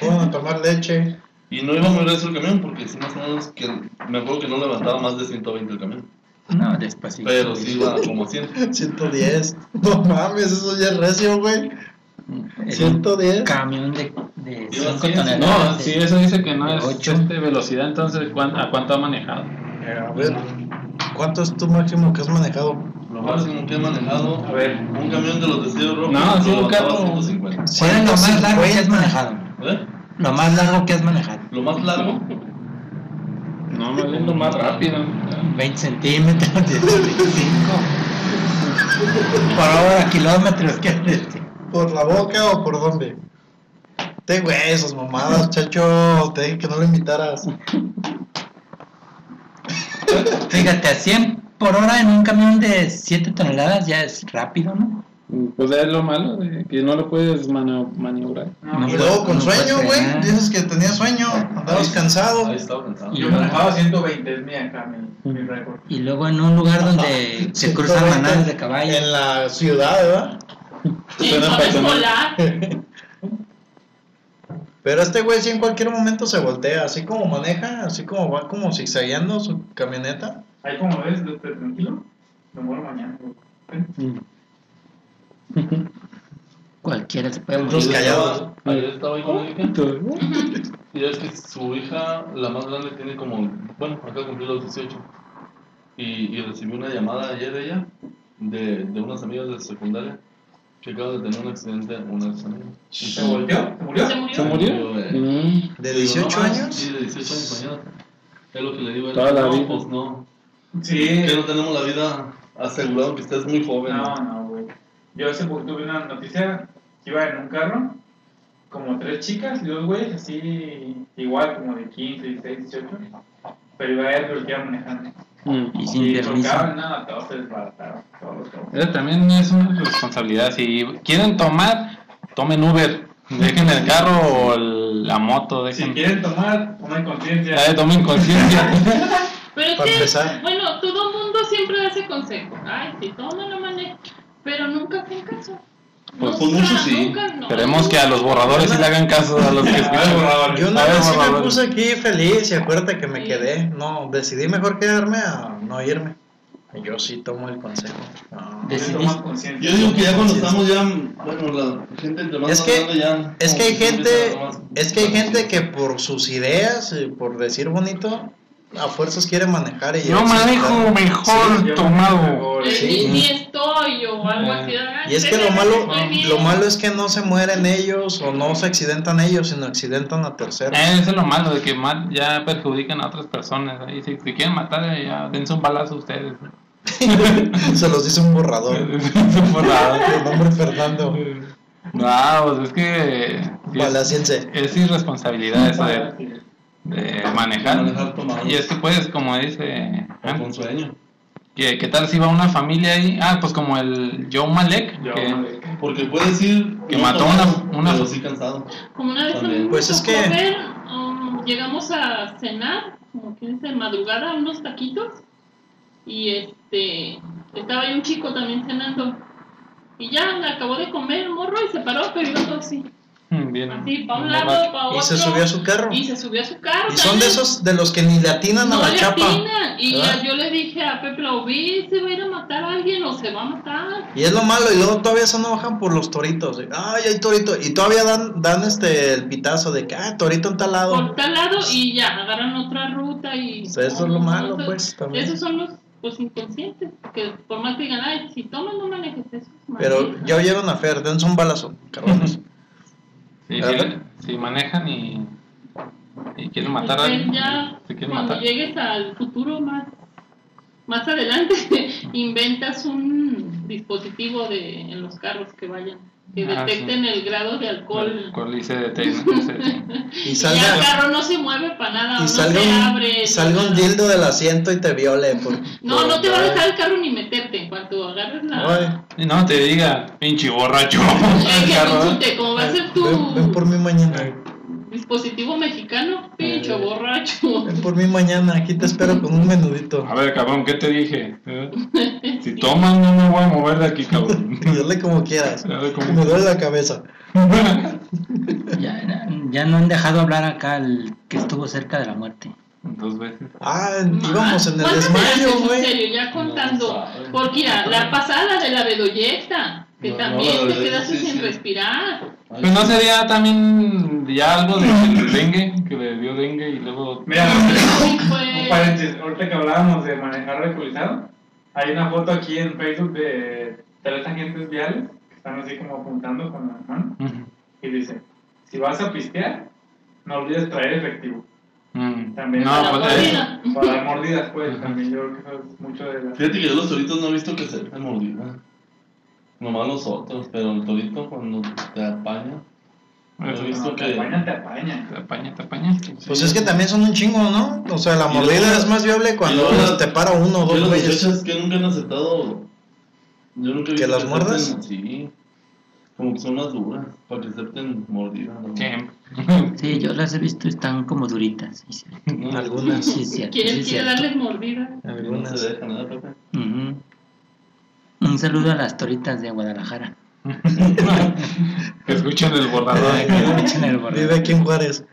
Fueron a tomar leche. Y no iba muy recio el camión porque sí más o menos que me acuerdo que no levantaba más de 120 el camión. No, sí. Pero sí iba como 100. 110. No mames, eso ya es recio, güey. El 110. camión de, de Iba 5 así, toneladas. No, de- si eso dice que no es Ocho. este, velocidad, entonces ¿cuán- ¿a cuánto ha manejado? A ver, ¿cuánto es tu máximo que has manejado? Lo máximo que he manejado, A ver. un camión de los deseos rojos. No, sí, lo un carro. 150. ¿Cuál es lo más largo que has 150. manejado? ¿Eh? Lo más largo que has manejado. Lo más largo, No, no yendo más rápido. 20 centímetros, 25. Por hora, kilómetros, ¿qué decir? ¿Por la boca o por dónde? Te güey, esas mamadas, chacho. Te dije que no lo invitaras. Fíjate, a 100 por hora en un camión de 7 toneladas ya es rápido, ¿no? Pues es lo malo, de que no lo puedes mani- maniobrar. No y luego con no sueño, güey. Dices que tenías sueño, andabas cansado. ahí estaba pensando. Y Yo manejaba 120, es mi acá, mi, mi récord. Y luego en un lugar donde se cruzan 120 manadas de caballos. En la ciudad, ¿verdad? En Suena escolar. Pero este güey sí en cualquier momento se voltea, así como maneja, así como va como zigzagueando su camioneta. Ahí como ves, tranquilo, me muero mañana. Cualquiera se puede morir. Callados. Ayer estaba ahí con mi hija. Y es que su hija, la más grande, tiene como, bueno, acá cumplió los 18. Y, y recibí una llamada ayer de ella, de, de unas amigas de secundaria, que acaban de tener un accidente, unas amigas. Y ¿Se volteó? ¿Se murió? Se murió. ¿Se murió? Mm. ¿De Digo, 18 no, años? Sí, de 18 años mañana. Es lo que le digo a él. Toda la no, vida. pues no. Sí. Que no tenemos la vida asegurada, que estés muy joven. No, no, güey. Yo hace poco tuve una noticia que iba en un carro, como tres chicas y dos güeyes, así, igual, como de 15, 16, 18, pero iba él porque iba manejando. Mm. Y sin Y permiso. nada, todos se desbarataron, todos, todos. Eso también es una responsabilidad. Si quieren tomar, tomen Uber. Dejen el carro o el- la moto. Si Dejen. quieren tomar, tomen conciencia. Ya, tomen conciencia. Pero es Para que, empezar. bueno, todo mundo siempre hace consejo. Ay, si toma la maneja. Pero nunca hacen caso. Pues, pues, muchos sí. no. Esperemos que a los borradores sí le hagan caso a los que escuchan. Yo una vez sí me puse aquí feliz y acuérdate que me quedé. No, decidí mejor quedarme a no irme. Yo sí tomo el consejo. No. Yo digo que ya cuando estamos ya, bueno, la gente entre más Es que- ya. Es que hay gente, es que hay gente que por sus ideas, por decir bonito, a fuerzas quiere manejar y Yo manejo mejor Yo tomado. Eh, Sí. Ni, estoy o algo así. Ay, Y es que lo malo, lo malo es que no se mueren ellos o no se accidentan ellos, sino accidentan a terceros. Eh, eso es lo malo, de que ya perjudican a otras personas. Ahí, si, si quieren matar, eh, ya dense un balazo ustedes. se los dice un borrador. Por la- El nombre Fernando. No, pues es que sí es, es irresponsabilidad eso de, de manejar. Manejar. Y es que puedes, como dice, sueño. ¿qué, ¿qué tal si va una familia ahí? Ah, pues como el Joe Malek, Yo, que madre. Porque puedes ir. Que no mató tomado, una- una- Pero sí cansado. Como una vez También. Pues es que- ver, um, llegamos a cenar, como que dice, madrugada, unos taquitos. Y este, estaba ahí un chico también cenando. Y ya acabó de comer el morro y se paró, pero iba todo así. Mm, bien. Así, para un lado, para otro. Y se subió a su carro. Y se subió a su carro. Y son de esos de los que ni le atinan a No la le chapa. atinan. Y ¿verdad? yo le dije a Pepe, lo vi, se va a ir a matar a alguien o se va a matar. Y es lo malo, y luego todavía se enojan por los toritos. Ay, hay torito. Y todavía dan, dan este el pitazo de que, ah, torito en tal lado. Por tal lado y ya, agarran otra ruta y... O sea, eso es lo malo, Entonces, pues, también. Esos son los pues, inconscientes, que por más que digan, ay, si tomas no manejes eso. es Pero maneja". ya oyeron a Fer, dense un balazo, cabrones. Si, si manejan y, y quieren matar a Pues, alguien, ya quieren cuando matar. llegues al futuro más más adelante inventas un dispositivo de en los carros que vayan que Ah, detecten el grado de alcohol Alcohol y se sí. Y y ya el salga, carro no se mueve para nada y no salga, se un, abre salga un dildo del asiento y te viole. Por, no por- no te va a dejar el carro ni meterte en cuanto agarres la Ay, Y no te diga, pinche borracho. El que carro, te insulte, como va a ser tu ven, ven por mí mañana. Dispositivo mexicano, pincho borracho. Ven por mí mañana, aquí te espero con un menudito. A ver, cabrón, ¿qué te dije? ¿Eh? Si toman, no me voy a mover de aquí, cabrón. Dale como quieras. Dale como- Me duele la cabeza. Ya, ya no han dejado hablar acá el que estuvo cerca de la muerte. Dos veces. Ah, íbamos en el ¿Cuántas desmayo, veces, En güey. serio, ya contando. No. Porque mira, la pasada de la bedoyecta, que No, no, también la te quedaste sí, sin sí. respirar. Pues no sería también ya algo del dengue, que le dio dengue y luego... Mira, un paréntesis, ahorita que hablábamos de manejar alcoholizado, hay una foto aquí en Facebook de tres agentes viales que están así como apuntando con la mano y dice, si vas a pistear, no olvides traer efectivo. Mm. También No, Para pues, eh. Para dar mordidas, pues, también yo creo que eso es mucho de la... Fíjate que yo los toritos no he visto que se den mordida. Nomás los otros, pero el torito cuando te apaña. Eso he visto Cuando te que. apaña, te apaña. te apaña, te apaña. Pues es que también son un chingo, ¿no? O sea, la Y mordida luego- es más viable cuando y te para uno o Que dos güeyes. que nunca han aceptado. Yo nunca he ¿Que visto las muerdas? Sí. Como que son más duras para que acepten mordida. ¿no? Siempre. Sí, yo las he visto, están como duritas. Sí, sí. No, Algunas. Sí, cierto, sí, ¿Quién es quiere cierto. darles mordida? No Algunas. se deja nada, Pepe. Ujú. Un saludo a las toritas de Guadalajara. Que escuchen el borrador. Que escuchen el borrador. Vive aquí en Juárez.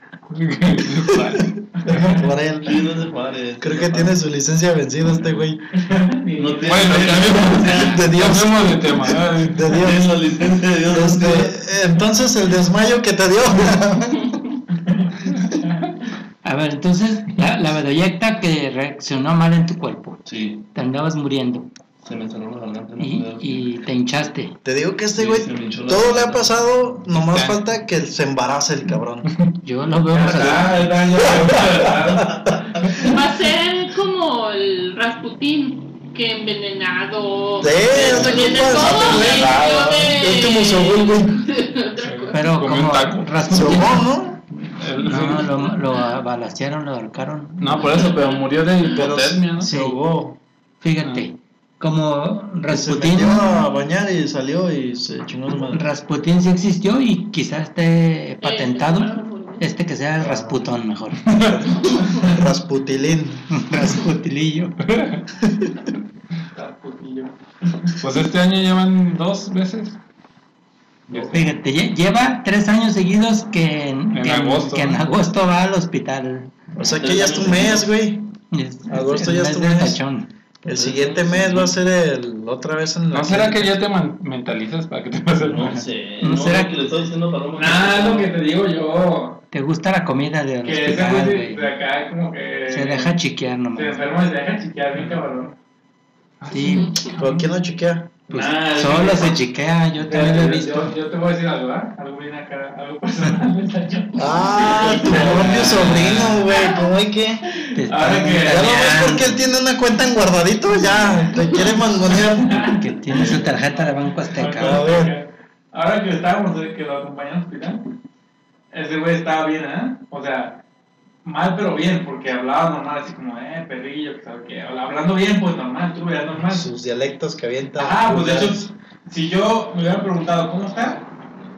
Pare. Creo que tiene su licencia vencida este güey. No tiene. Bueno, De Dios. de tema. Ay, De Tiene Dios. la licencia de Dios. Este, entonces el desmayo que te dio. A ver, entonces, la, la bedoyecta que reaccionó mal en tu cuerpo. Sí, Te andabas muriendo se me cerró la garganta. No y, te hinchaste. Te digo que este güey todo le ha pasado, nomás Ya. falta que se embarace el cabrón. Yo lo veo. Ah. Va a ser como el Rasputín, que envenenado. Sí, no no güey. Pero Como. Rasputin. ¿no? No, lo, lo balacearon, lo ahorcaron. No, por eso, pero murió de hipotermia, ¿no? Sí. Se ahogó. Fíjate, como Que Se Rasputin, metió a bañar y salió y se chingó su madre. Rasputin sí existió y quizás esté patentado. Eh, Este que sea Rasputón mejor. Rasputilín. Rasputilillo. Pues este año llevan dos veces. Fíjate, lle- lleva tres años seguidos que en, En que agosto, que en ¿no? agosto va al hospital. O sea que ya es tu mes, güey. Agosto el ya es mes tu mes. El siguiente mes va a ser el otra vez en la. ¿No será que ya te mentalizas para que te pase el No mes? sé. ¿No No, será sé que le estoy diciendo para no Nada, es lo que te digo yo. ¿Te gusta la comida del Que ese hospital, güey de, güey? de acá como que... Se deja chiquear Se nomás. enferma y se deja chiquear bien cabrón. Sí, ¿Pero quién no chequea? Pues Ah, es solo se chiquea, yo también lo he visto. Yo, yo te voy a decir algo, ¿verdad? Algo bien acá, algo personal. Ah, tu propio sobrino, güey. ¿Cómo hay que? Te Ahora que- Ya no ves porque él tiene una cuenta en guardadito, ya. Te quiere mangonear. que tiene su tarjeta de Banco A Azteca. ver. Ahora que estábamos, que lo acompañamos al hospital, ese güey estaba bien, ¿eh? O sea, mal pero bien, porque hablaba normal, así como, eh, perrillo, que sabe qué. Hablando bien, pues normal, tú veas normal. Sus dialectos que avienta. Ah, pues de hecho, si yo me hubiera preguntado cómo está,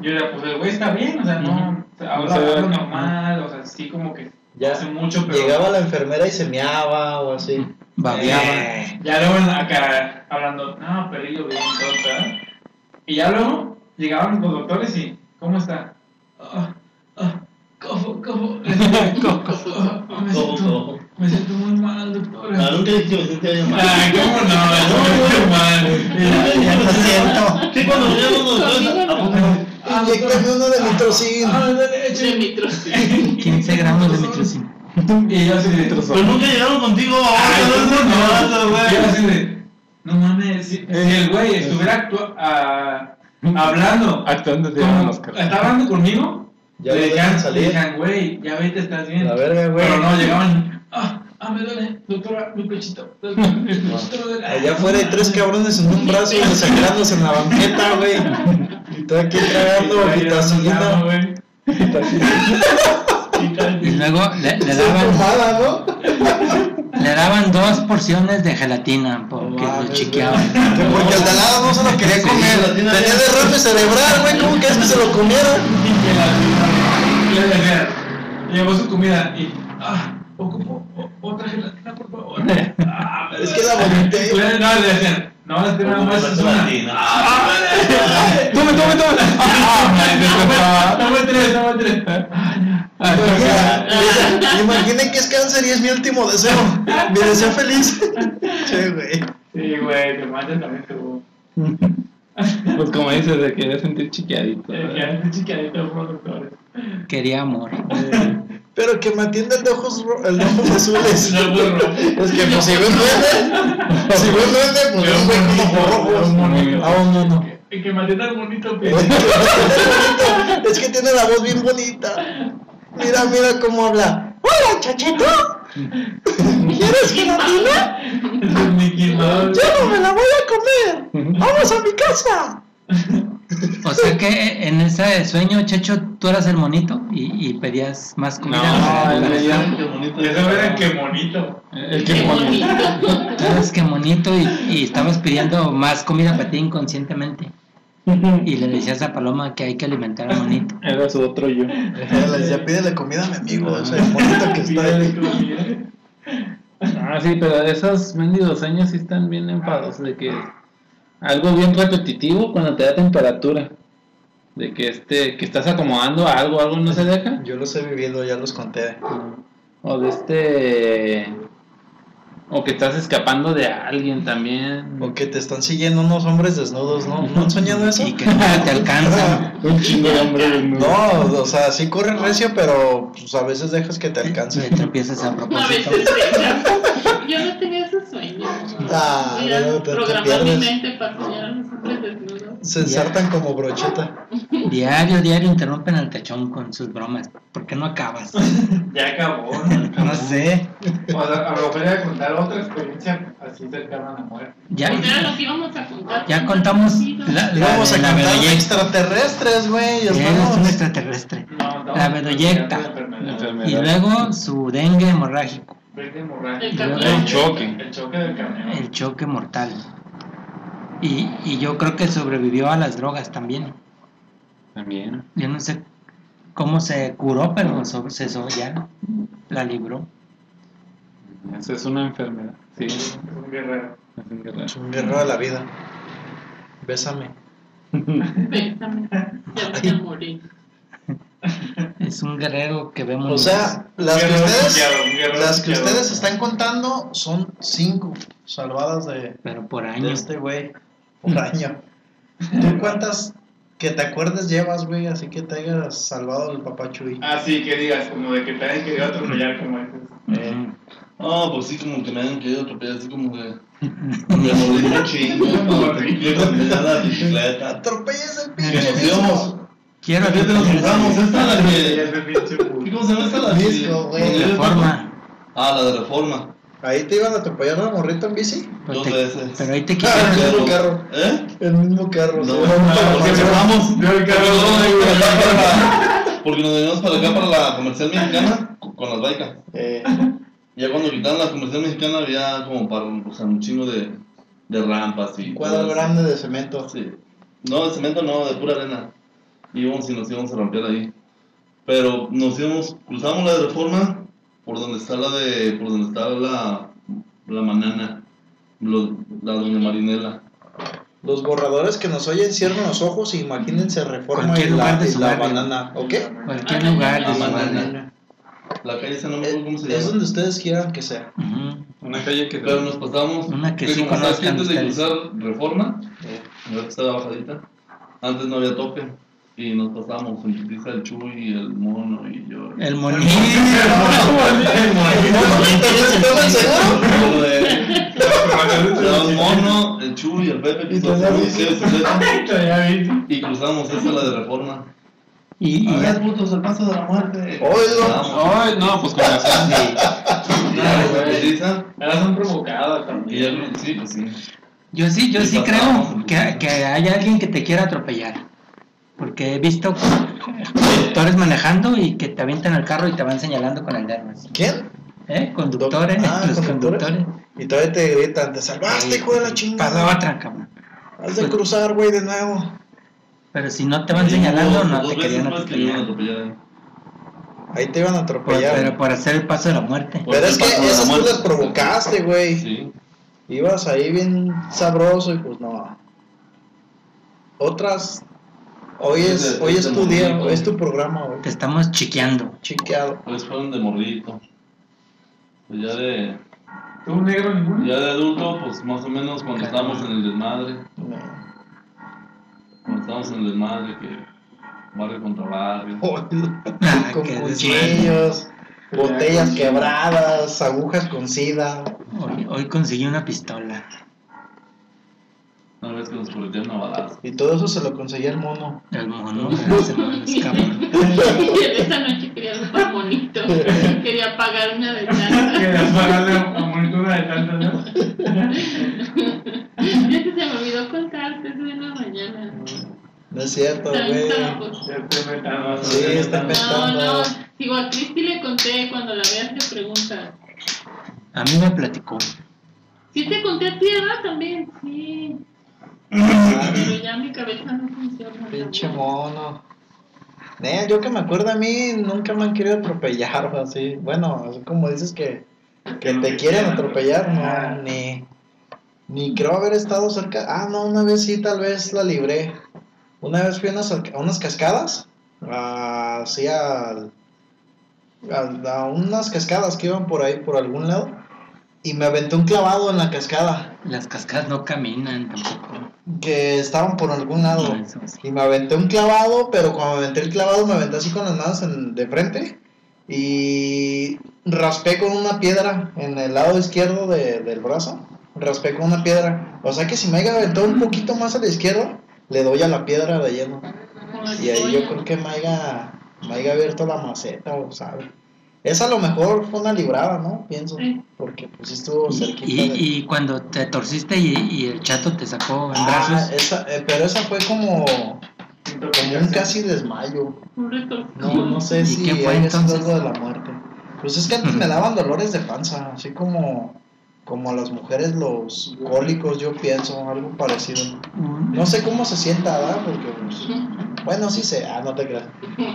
yo diría, pues el güey está bien, o sea, no, habla, ve- habla normal, o sea, sí como que Ya hace mucho, pero Llegaba la enfermera y se meaba o así. Babeaba. Eh, ya luego en- acá hablando, no, perrillo, bien, todo, ¿verdad? Y ya luego llegaban los doctores y, ¿cómo está? Ah, ah, cojo, ah, me siento, me siento muy mal, doctor. Ah, nunca dije que me sentía bien mal. Ay, ¿cómo no? Es muy mal. Ya lo siento. Sí, cuando venían los doctores, Conmigo ¿a poco? no. Ah, Inyectame uno de. Ah, De échale. mitrocin. 15 gramos de mitrocin. Y yo así de, Pues nunca llegaron contigo Ay, ahora, ¿cómo no, no? no, güey. Yo así de, no mames, si, si el güey estuviera ah, hablando, Actuando está hablando conmigo, Ya le dejan salir. le decían, güey, ya vete, estás bien. La verga, güey. Pero no, llegaban, ah, ah, me duele, doctora, mi pechito, doctora, mi pechito me duele. Allá afuera hay tres cabrones en un brazo y desangrándose en la banqueta, güey. Y tú aquí tragando vitacilina. güey. Y luego le, le daban, pomada, ¿no? le daban dos porciones de gelatina porque No lo chiqueaban. Porque el de al lado no se lo quería comer. Tenía derrame cerebral, güey. ¿Cómo quieres que se lo comiera? Y Llevó su comida y. ¡Ah! Ocupo otra gelatina, por favor. Ah, Es que la vomité. Pues, No, le decían, no, es que nada más es una. ¡Tome, tome, tome! Toma tres, toma tres. Imagina- Imaginen que es cáncer y es mi último deseo. Mi deseo feliz. Che, güey. Sí, güey, te mandan también tu. Pues como dices, de querer sentir chiqueadito. Que antes chiquadito por doctores. Quería amor. Pero que me atiendan de ojos, ro- el de ojos azules. No, burro. Es que pues si ven duende, si ven duende, pues es un güey. Ah, no, no. Y que me atienda bonito. Es que tiene la voz bien bonita. Mira, mira cómo habla. Hola, chachito. ¿Quieres gelatina? Yo no me la voy a comer. Vamos a mi casa. O sea que en ese sueño, Checho, tú eras el monito y, y pedías más comida. No, ¿no? bonito. Eso era que monito. El Qué que bonito. Tú eras que monito y, y estabas pidiendo más comida para ti inconscientemente. Y le decías a Paloma que hay que alimentar al monito. Era su otro yo. Le decía, pídele comida a mi amigo. O sea, el bonito que está ahí. Ah, sí, pero esos mendigos sueños sí están bien enfados de que algo bien repetitivo cuando te da temperatura. De que este, que estás acomodando algo, algo no se deja. Yo los he vivido, ya los conté. O de este. O que estás escapando de alguien también. O que te están siguiendo unos hombres desnudos, ¿no? ¿No han soñado eso? Y que te alcanzan. Un chingo de hombres No, o sea, sí corren recio, pero pues a veces dejas que te alcance. tropiezas a A propósito. veces yo no tenía ese sueño. Ah, no, te- te programar mi mente para soñar a los hombres desnudos. Se ensartan como brocheta. Diario, diario interrumpen al techón con sus bromas. ¿Por qué no acabas? Ya acabó, ¿no? No sé. O sea, a lo mejor voy a contar otra experiencia así cercana a la muerte. Ya, Pues era lo que íbamos a contar. ya contamos la, la, Vamos a la bedoyecta. extraterrestres, güey. ya es un extraterrestre. No, no. La bedoyecta. enfermedad. Y luego su dengue hemorrágico. El. El choque. El choque del camión. el choque mortal. Y, y yo creo que sobrevivió a las drogas también. También. Yo no sé cómo se curó, pero so- se so- ya la libró. Esa es una enfermedad. Sí, es un guerrero. un guerrero. Es un guerrero de la vida. Bésame. Bésame. Ya voy a morir. Es un guerrero que vemos. O sea, las que ustedes, las que ustedes están contando son cinco salvadas de, pero por de años. este güey por año. ¿Tú cuántas que te acuerdes llevas, güey? Así que te hayas salvado el papá Chuy. Ah, sí, que digas, como de que te hayan querido atropellar como dices. Ujú. Ah, pues sí, como que me hayan querido atropellar, así como que. Me morí un chingo, que la bicicleta. Atropellas el Que pinche nos íbamos. Quiero Fíjate, nos cruzamos. Esta es la que. de pinche ¿y ¿Cómo se llama esta? La que- Reforma. Ah, la de reforma. Ahí te iban a atropellar la morrita en bici. Pero, Dos te- veces. pero ahí te Ah, quitaron. el mismo carro. ¿Eh? El mismo carro. No, sí. porque Sí. empezamos. Yo el carro nos no, venimos para acá para la- Porque nos venimos para acá para la comercial mexicana con las bikes. Eh, Ya cuando quitaron la comercial mexicana había como para o sea, un chingo de, de rampas y un cuadro grande de cemento. Sí. No, de cemento no, de pura arena. Íbamos y nos íbamos a romper ahí. Pero nos íbamos, cruzamos la de reforma por donde está la de, por donde está la, la manana, lo- la doña Marinela. Los borradores que nos oyen cierren los ojos y imagínense reforma y la, de la barrio. banana. ¿Ok? Cualquier lugar de su banana. barrio. La calle esa no me Es, acuerdo cómo se es llama. donde ustedes quieran que sea. Ujú. Una calle que Pero nos pasamos, Una que que sí antes de cruzar reforma, que estaba bajadita, antes no había tope. Y nos pasamos putiza el Chuy y el mono y yo. El monito. ¿Estás seguro? Lo de- Los mono, el Chuy, el Pepe, Y que todos todavía los bici. que bicicleta, Ya vi. y cruzamos esa la de reforma. Y, y ya- putos, el paso de la muerte. No, pues con razón. Provocadas y ya, también. sí, pues sí. yo sí, yo sí creo que, que hay alguien que te quiera atropellar. Porque he visto conductores manejando y que te avientan el carro y te van señalando con el dedo. ¿Quién? ¿Eh? Conductores, Ah, los ¿conductores? conductores. Y todavía te gritan, te salvaste, hijo de la chingada. otra, cabrón. Has de cruzar, güey, de nuevo. Pero si no te van señalando, no te querían atropellar. ahí. Te iban a Por- atropellar. pero por hacer el paso de la muerte. Pero es que esas tú las provocaste, güey. Sí. Ibas ahí bien sabroso y pues no. Otras. Hoy es, hoy es es de tu día, hoy es tu programa, güey. Te estamos chiqueando. Chiqueado. Pues fueron de morrito. Pues ya de, ¿Tú negro ninguno? ya de adulto, pues más o menos cuando estábamos en el desmadre. No. Cuando estábamos en el desmadre, que barrio contra barrio. Ah, con cuchillos, botellas quebradas, agujas con sida. Hoy, hoy conseguí una pistola. Una vez que nos corretearon a. Y todo eso se lo conseguía el mono. El mono, ese mono es cabrón. Esta noche quería algo más bonito. Quería pagar una de tantas. Querías pagarle a Monito de tantas, ¿no? Es que se me olvidó contarte de la mañana. No es cierto, güey. Sí, está No, inventando. no. Digo, a Cristi le conté cuando la veas te pregunta. A mí me platicó. Sí te conté a ti, ¿verdad? También, sí. Pero ya mi cabeza no funciona. Pinche mono. Eh, yo que me acuerdo a mí, nunca me han querido atropellar o así. Bueno, así como dices que, que te quieren atropellar, no, ni, ni creo haber estado cerca. Ah, no, una vez sí, tal vez la libré. Una vez fui a unas, a unas cascadas, ah, así al- a, a unas cascadas que iban por ahí, por algún lado, y me aventé un clavado en la cascada, Las cascadas no caminan tampoco. que estaban por algún lado. No, eso sí. Y me aventé un clavado, pero cuando me aventé el clavado me aventé así con las manos en- de frente y raspé con una piedra en el lado izquierdo de- del brazo. Raspé con una piedra. O sea que si me haya aventado un poquito más a la izquierda, le doy a la piedra de lleno. Y ahí yo creo que me haya, me haya abierto la maceta, o sabe. Esa a lo mejor fue una librada, ¿no? Pienso. Porque pues estuvo cerquita. Y, de- y cuando te torciste y, y el chato te sacó en Ah, brazos, esa, eh, pero esa fue como, como un casi desmayo. No, no sé ¿Y si qué fue entonces? algo de la muerte. Pues es que antes me daban dolores de panza, así como, como a las mujeres los cólicos, yo pienso, algo parecido. No sé cómo se sienta, ¿verdad? Porque, pues, bueno, sí sé, ah, no te creas.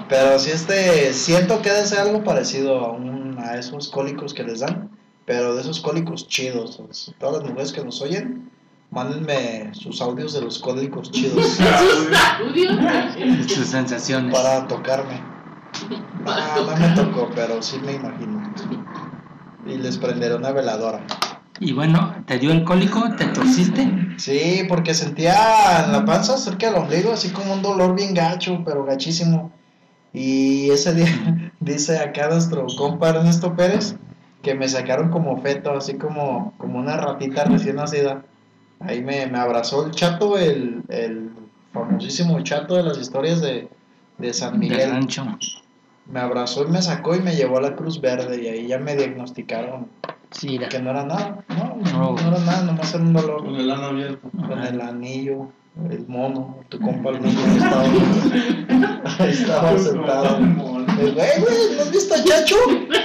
Pero sí, este, siento que debe ser algo parecido a, un, a esos cólicos que les dan, pero de esos cólicos chidos. pues, Todas las mujeres que nos oyen, mándenme sus audios de los cólicos chidos Sus audios. de sus sensaciones. para tocarme. Ah, no me tocó, pero sí me imagino. Y les prenderé una veladora. Y bueno, ¿te dio el cólico? ¿Te torciste? Sí, porque sentía en la panza cerca del ombligo así como un dolor bien gacho, pero gachísimo. Y ese día dice acá nuestro compa Ernesto Pérez que me sacaron como feto, así como, como una ratita recién nacida. Ahí me, me abrazó el chato, el, el famosísimo chato de las historias de, de San Del Miguel. rancho. Me abrazó y me sacó y me llevó a la Cruz Verde y ahí ya me diagnosticaron Sí, que no era nada, no, No. no, era nada, nomás era un dolor Con el ano abierto. con el anillo, el mono, tu compa el niño estaba, estaba sentado. El güey, güey, ¿no has visto a Chacho?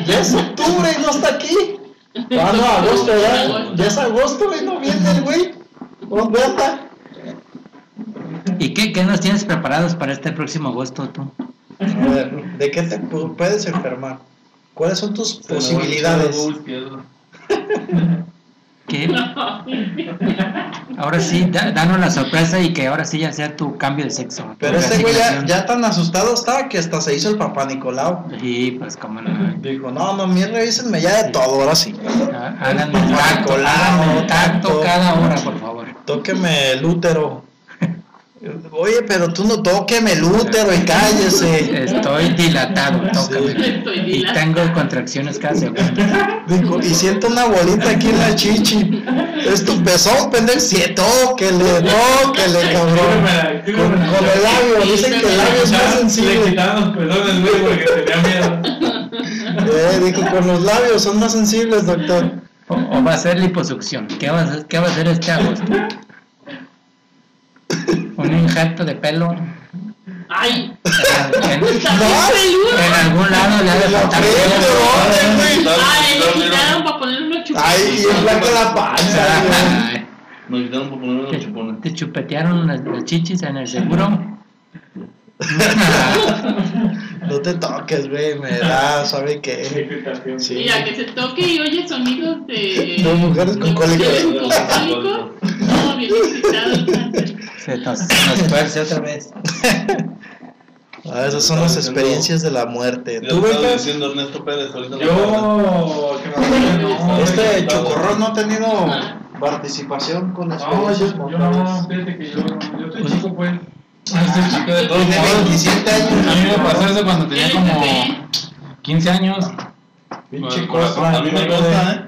Ya es octubre y no está aquí. Ah, no, agosto, ya, ya es agosto y no viene el güey. ¿Dónde anda? ¿Y qué, qué nos tienes preparados para este próximo agosto tú? A ver, ¿de qué te pu- puedes enfermar? ¿Cuáles son tus Se me va a posibilidades? izquierdo. ¿Qué? Ahora sí, da- danos la sorpresa y que ahora sí ya sea tu cambio de sexo. Pero este güey ya, ya tan asustado está que hasta se hizo el papá Nicolau. Sí, pues cómo no. Dijo, no, no, revísenme ya de todo, ahora sí. Ah, Háganme el tacto tacto. cada hora, por favor. Tóqueme el útero. Oye, pero tú no tóqueme el útero y cállese. Estoy dilatado, tócame. Estoy Y tengo contracciones cada segundo. Dijo, y siento una bolita aquí en la chichi. Es tu pezón, pendejo. Sí, tóquele, tóquele, cabrón. Con, con el labio, dicen que el labio es más Le sensible. quitaron los pezones, güey, porque tenía miedo. Eh, dijo, con los labios son más sensibles, doctor. O, o va a ser liposucción. ¿Qué va a hacer, qué va a hacer este agosto? Un injerto de pelo. Ay, En, en- No, en algún lado le ha de faltar pelo. ay, le quitaron para ponerle unos chupones. Ay, y flaca la panza, Nos quitaron por ponerme los chupones. Te chupetearon las, las chichis en el seguro. No te toques, güey, me da, ¿sabe qué? Excitación. Sí. Mira, que se toque y oye sonidos de. De mujeres con de cólicos. mujeres con cólicos. No, bien excitado. Se nos, nos fuerce otra vez. Ah, esas son las experiencias de la muerte. Ya ¿Tú, estaba Becas? diciendo Ernesto Pérez ahorita. Yo, que me no. Este no. chocorrón no ha tenido participación con No, experiencias yo, yo no, fíjate que yo, yo soy chico, pues. Este chico de todos Tiene modos. 27 A mí años. me pasó eso cuando tenía como 15 años. Pinche Bueno, cosa. A mí me consta, ¿eh?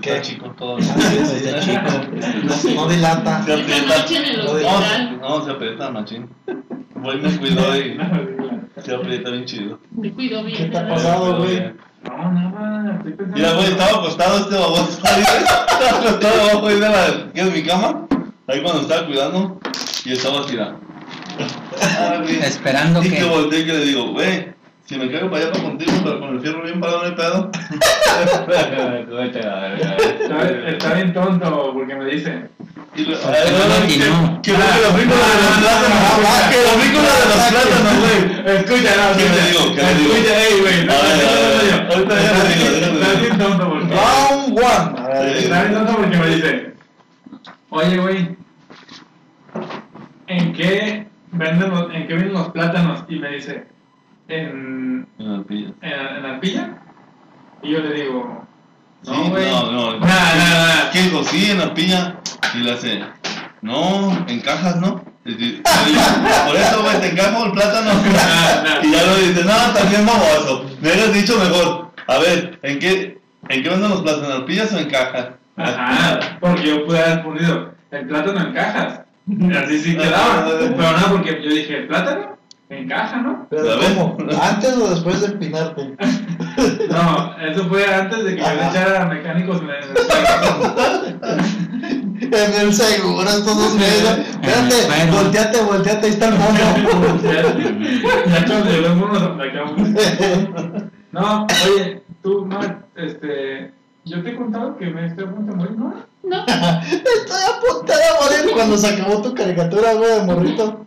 Que ¿Qué? está chico todavía. Desde chico. No, dilata. Se aprieta. No, se aprieta, machín. Voy me cuidó y se aprieta bien chido. Te cuido bien. ¿Qué te ha pasado, güey? No, nada, estoy pensando. Mira, güey, estaba acostado este baboso Estaba acostado abajo ahí de la que es mi cama. Ahí cuando estaba cuidando. Y estaba tirado. Ah, güey. Esperando Y que- que volteé y que le digo, güey, si me caigo para allá para contigo, pero con el fierro bien parado no hay pedo. Está, está bien tonto porque me dice. Y lo- ¿Por qué no Ah, le que- atinó? Que busque la película de los plátanos. Ah, Que de los plátanos, güey. Escucha, no, ¿Qué le digo? ¿Qué le digo? Escucha, ey, güey. Ahorita ya le Está bien tonto porque. Round one. A ver, Está bien tonto porque me dice. Oye, güey. ¿En qué venden los, en qué venden los plátanos? Y me dice. En, En la pilla. en, en Arpilla. Y yo le digo. Sí, No, güey. no, no. Nah, nah, nah. ¿Qué dijo? Sí, en la pilla. Y le hace, no, en cajas, ¿no? Y y Por eso, güey, te encajo el plátano. Y ya lo dice, no, también baboso. Me hubieras dicho mejor. A ver, ¿en qué, en qué venden los plátanos? ¿En pillas o en cajas? Ajá, porque yo pude haber respondido el plátano en cajas. Así sí quedaba. Pero no, porque yo dije, ¿el plátano? En caja, ¿no? Pero. ¿cómo? ¿Antes o después de empinarte? No, eso fue antes de que yo le echara mecánicos en el En el seguro, estos dos meses. Espérate, volteate, volteate, ahí está el mono. Ya cuando llegó el mono nos aplacamos. No, oye, tú, Mark, este. Yo te he contado que me estoy a punto de morir, ¿no? No, Estoy a punto de morir cuando se acabó tu caricatura, güey, de morrito.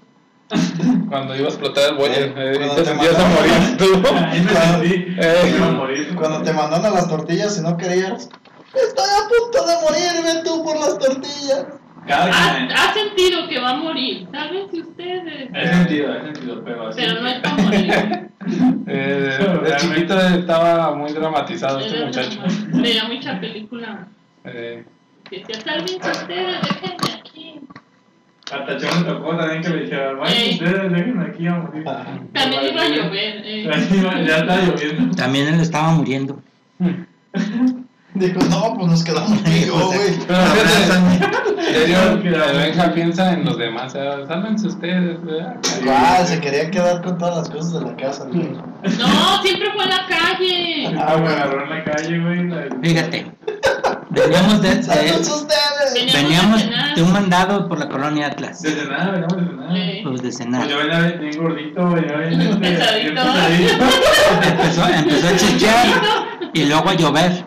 Cuando iba a explotar el boiler, eh, Cuando te te sentías a mandaron- morir tú. Ahí me Claro. sentí. Eh, que iba a morir. Cuando te mandan a las tortillas y no querías. Estoy a punto de morirme tú por las tortillas. Cada ha, quien. ha sentido que va a morir. Tal si ustedes. He sentido, he sentido, pero así. Pero no es para morir. eh, de chiquito estaba muy dramatizado este muchacho. Veía mucha película. Eh, decía, salven ustedes, déjenme. Hasta Chon me tocó también que le dijera, vaya, Ey. ustedes déjenme aquí a morir. También iba a llover. eh. Ya está lloviendo. También él estaba muriendo. Dijo, no, pues nos quedamos yo, güey. Pero el Benja piensa en los demás, eh, sálvense ustedes, ¿verdad? Ah, se quería quedar con todas las cosas de la casa, güey. No, siempre fue en la calle. Ah, me agarró en la calle, güey. Fíjate. Veníamos de, de- ¡Saludos ustedes! Veníamos de cenar. de un mandado por la colonia Atlas. Desde nada, veníamos desde nada. Eh, Pues de Pues cenar. yo venía bien gordito, venía bien Pesadito. bien pesadito. Empezó, empezó a chispear y luego a llover.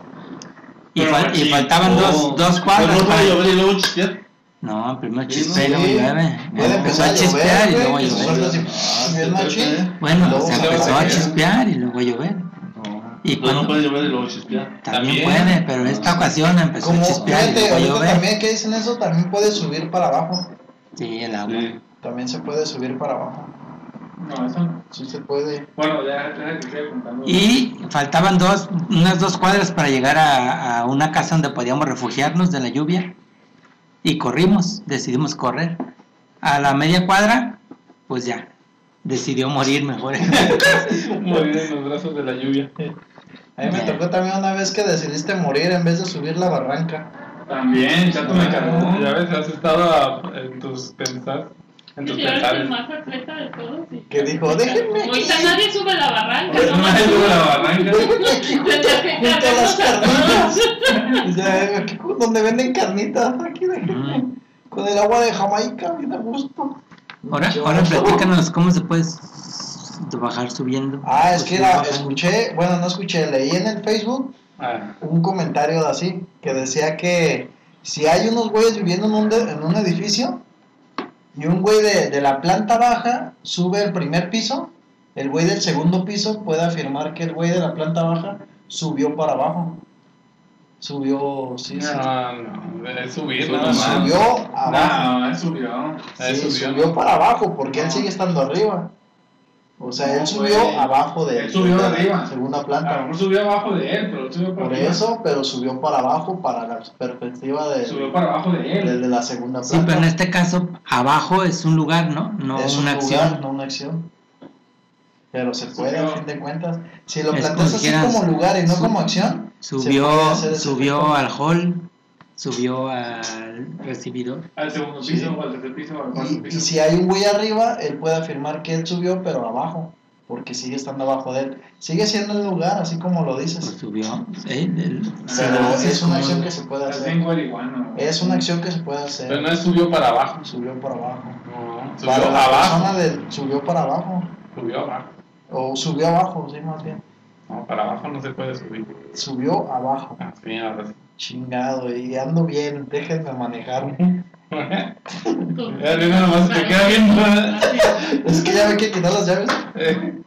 Y, fal- y faltaban dos, dos cuadras. Pero va a llover y luego chispear. No, primero Sí, chispea y luego sí. llueve. Empezó a chispear y luego a llover. Bueno, Luego se empezó a chispear y luego a llover. Y no, cuando- no puede llover y luego chispear. También, También. puede, pero esta ocasión empezó Como, a chispear y fíjate, luego ahorita llover. también que dicen eso, también puede subir para abajo. Sí, el agua. Sí. También se puede subir para abajo. No, eso no. Sí se puede. Bueno, ya, ya que contando. Y faltaban dos, unas dos cuadras para llegar a, a una casa donde podíamos refugiarnos de la lluvia. Y corrimos, decidimos correr. A la media cuadra, pues ya, decidió morir mejor. Morir en los brazos de la lluvia. A mí me tocó también una vez que decidiste morir en vez de subir la barranca. También, ya tú me cargó. Ya ves, has estado a- en tus pensar, en tus Yo eres el pensares. más atleta de todos. Que dijo, déjenme aquí. Ahorita nadie sube la barranca, Pues ¿no? sube la barranca. Déjenme aquí junto, Tendría que junto a las cargarnos carnitas. Ya, aquí cu- donde venden carnitas. Aquí déjenme. Con el agua de Jamaica, bien a gusto. Ahora, Yo- ahora platícanos cómo se puede bajar subiendo. Ah, es que escuché, bueno, no escuché, leí en el Facebook Ah, un comentario de así, que decía que si hay unos güeyes viviendo en un, de- en un edificio y un güey de, de la planta baja sube el primer piso El güey del segundo piso puede afirmar que el güey de la planta baja subió para abajo. Subió, sí, sí. No, no, es subir Subió, nada más. Subió abajo. No, él subió. Él Sí, subió. subió para abajo porque él sigue estando arriba. O sea, él subió güey. abajo de Él subió de arriba. segunda A lo planta. mejor subió abajo de él, pero él subió para Por arriba. eso, pero subió para abajo para la perspectiva de, Subió para abajo de él. de la segunda Sí, planta. pero en este caso, abajo es un lugar, ¿no? No es una un acción. lugar, no una acción. Pero se puede, a fin de cuentas. Si lo planteas así como lugar y no como acción, Subió, subió al hall, subió al recibidor. Al segundo Sí. piso, o al tercer piso, o al cuarto y, y piso. si hay un güey arriba, él puede afirmar que él subió, pero abajo. Porque sigue estando abajo de él. Sigue siendo el lugar, así como lo Pues dices. subió. ¿eh? El- Pero Ah, es una acción que se puede hacer. Es una acción que se puede hacer. Pero no es subió para abajo. Subió para abajo. No, subió Para la abajo. persona subió para abajo. Subió abajo. O subió abajo, sí, más bien. No, para abajo no se puede subir. Subió abajo. Así, ahora sí. Chingado, y ando bien, déjenme manejar. Ya, de nada más te queda bien. Es que ya ve que quitar las llaves. Eh,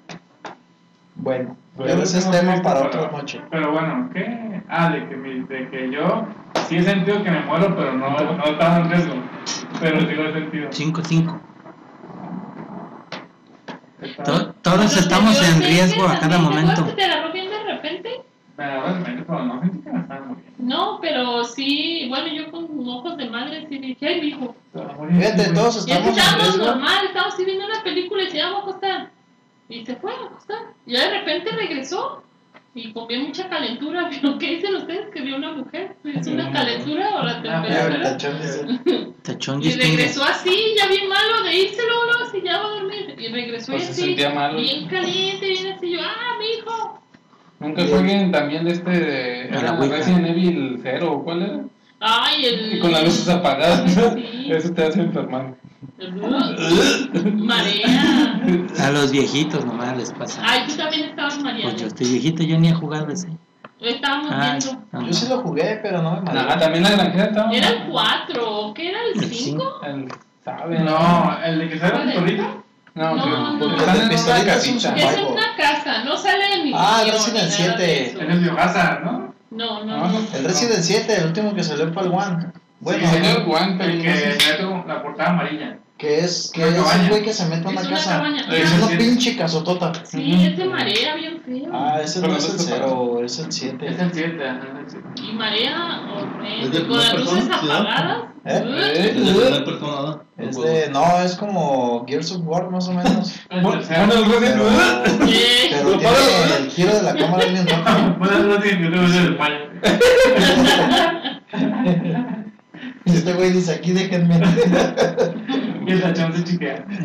Bueno, pero ese es tema visto, para otra noche. Pero bueno, ¿qué? Ah, de que, mi- de que yo sí he sentido que me muero, pero no, no estaba en riesgo. Pero sí lo he sentido. 5-5. Estaba- To- todos estamos en riesgo a cada ¿te acuerdas momento. que te agarró bien de repente? Me agarró de repente, pero no sentí que me estaba muriendo. No, pero sí, bueno, yo con ojos de madre sí dije, ay, muriendo, Fíjate, todos Y estamos en estábamos normal, estábamos así viendo una película y se iba a acostar. Y se fue a acostar. Y ya de repente regresó. Y con bien mucha calentura. ¿Pero qué dicen ustedes que vio una mujer? ¿Es una calentura o la Ya, temperatura? Tachón Y regresó así, ya bien malo, de irse luego, luego así, ya va a dormir. Y regresó Pues y así, bien caliente, bien así. Yo, ah, mi hijo. Nunca jueguen también de este. De, la era. Resident Evil 0, ¿cuál era? Ay, el. Y con las luces apagadas. Sí. Eso te hace enfermar. Marea. A los viejitos nomás les pasa. Ay, tú también estabas mareado. Pues yo estoy viejito, yo ni he jugado ese. Estábamos Ay, viendo. no, Yo sí lo jugué, pero no me Nada, mareé. también la granjera estaba. Era el 4, ¿qué era el El 5? El, ¿Sabe? No, el de que sale ¿Cuál el No, No, no. porque El están de en una casita. Es una casa, no sale ni Ah, niño, Resident ni nada de 7. eso. En el Biohazard, ¿no? No, no, No, no. El Resident 7, el último que salió para el One. Bueno, Sí, salió el One, pero El no que como la portada amarilla. Que es que Una es cabaña. un güey que se mete a Es una una casa. cabaña. Es una pinche casotota. Sí, es de marea bien feo. Ah, ese no es el se 0, es el Es 7. el 7, ajá, es el 7. Y marea horrendo, ¿Es de con las luces apagadas. ¿Eh? Eh, Es de primera persona, ¿no? Es de, no, es como Gears of War más o menos. El Bueno, tercero. el Resident Pero, Evil. Eh, pero tiene el giro de la cámara bien rápido. Bueno, no tiene que ser el mal. Este güey dice, aquí déjenme. Y el tachón se chiquea.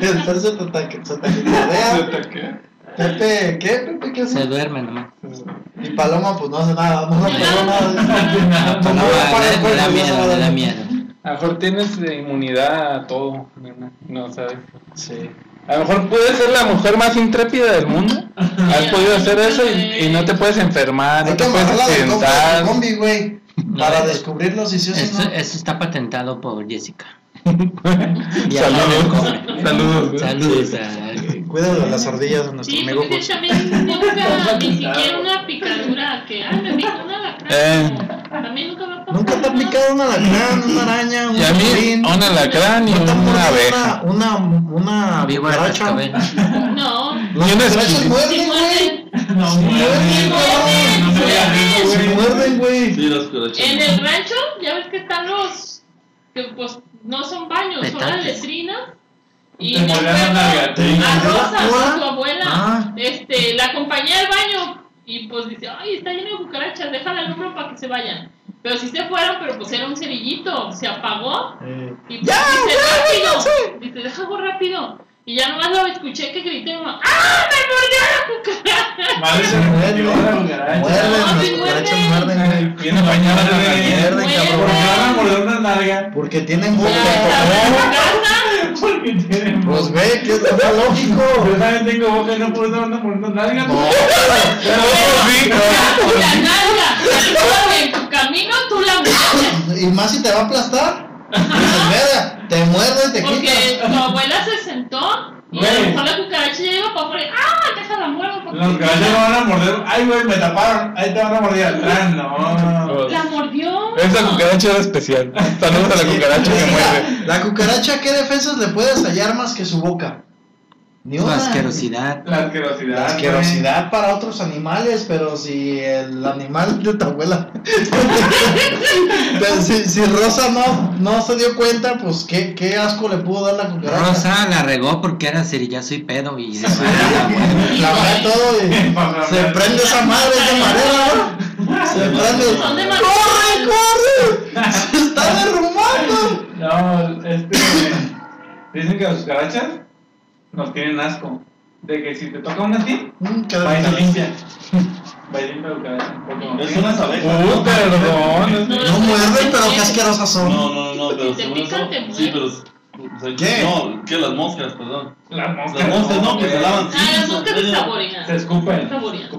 Entonces se te Se ataque. Pepe, ¿qué? Pepe, ¿qué Se hace? duerme nomás. Y Paloma, pues no hace nada, no pegó nada. No, no, el cuerpo, da se miedo, a le da dormir. miedo. A lo mejor tienes inmunidad a todo. nena. No sabes. Sí. A lo mejor puedes ser la mujer más intrépida del mundo. Has podido hacer eso y, y no te puedes enfermar, no te puedes accidentar. de combi, güey. Para eh, descubrirlo si sí o si Eso, no. eso está patentado por Jessica. Saludos. Saludos. Saludos a... Cuida de las ardillas de nuestro Sí, amigo también nunca, ni siquiera una picadura que, ay, me picó una lacra. Eh. También nunca. Nunca te ha picado un alacrán, una araña, un Y a mí, orín? un alacrán y ¿No te ha una abeja. Una, una, una cucaracha? No, Las Y una cucarachas muerden, güey. muerden. No, Sí muerden, muerden, güey. Sí, las cucarachas. En el rancho, ya ves que están los, que pues no son baños, son las letrinas. Y Te te a Rosa, a su abuela, Ah. este, la acompañé al baño. Y pues dice, ay, está lleno de cucarachas, déjala al hombro para que se vayan. Pero sí se fueron, pero pues era un cerillito, se apagó. Eh, Y pues dice, rápido. Dice, déjalo rápido. Y ya nomás lo escuché que grité, ¡ah, me mordió la cucaracha! Madre se metió la cucaracha. Muerden, No, muerden. Viene bañada la Muerden, Muerden. cabrón. ¿Por qué van a morder una nalga? Porque tienen boca. Ya, Porque tienen Pues ve, que es lo lógico. Yo también tengo boca y no eso ando mordiendo. No, nalga, en tu camino tú la muerdes. Y más si te va a aplastar. Dices, te muerde y te Porque quita. tu abuela se sentó Y a lo mejor la cucaracha llega para afuera. ¡Ah! Déjala muerto. porque- Los caballos no van a morder. Ay, güey, me taparon. Ahí te van a morder atrás. No. La mordió. Esa cucaracha era especial. Saludos a la cucaracha que muerde. La cucaracha, ¿qué defensas le puedes hallar más que su boca? Ni una. asquerosidad. La asquerosidad. La asquerosidad para otros animales, pero si el animal de tu abuela. Pero si, si Rosa no, no se dio cuenta, pues ¿qué, qué asco le pudo dar la cucaracha. Rosa la regó porque era cerillazo y pedo y Sí, la va todo y se prende esa madre de madera, ¿no? Se prende. ¡Corre, corre! ¡Se está derrumbando! No, este. Dicen que las cucarachas nos tienen asco. De que si te toca una así, Mm, qué va y se delicioso. limpia. Va y limpia porque nos Es unas abejas. Uh, ¿no? perdón. No muerden, pero qué asquerosas son. No, no, no, pero Si te pican, te Sí, pero. O sea, ¿Qué? No, que las moscas, perdón. Las moscas. Las moscas no, que se lavan. Ah, las moscas se saborean. Se escupen.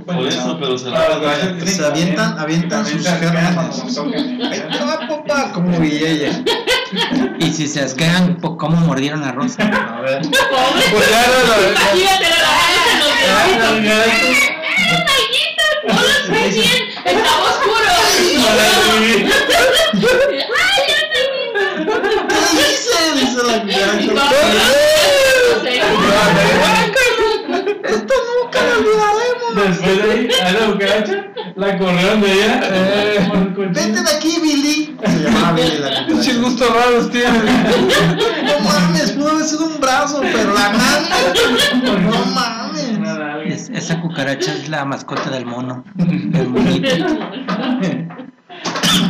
Por eso, pero se lavan. se avientan- avientan sus. Ahí te va, papá, como. Y si se asquean, ¿cómo mordieron a Rosa? A ver. Pobre. Pues ya Imagínate la los deditos. ¡Eh! No lo sé bien. Estaba oscuro. Cucaracha. vamos, no sé. Esto nunca lo olvidaremos. Después de ahí, a la cucaracha, la corrieron de ella. Eh. Vete de aquí, Billy. Se llamaba Billy la cucaracha. gustos raros tiene. No mames, pudo haber sido un brazo, pero la mano. No mames. Es- esa cucaracha es la mascota del mono. Del monito.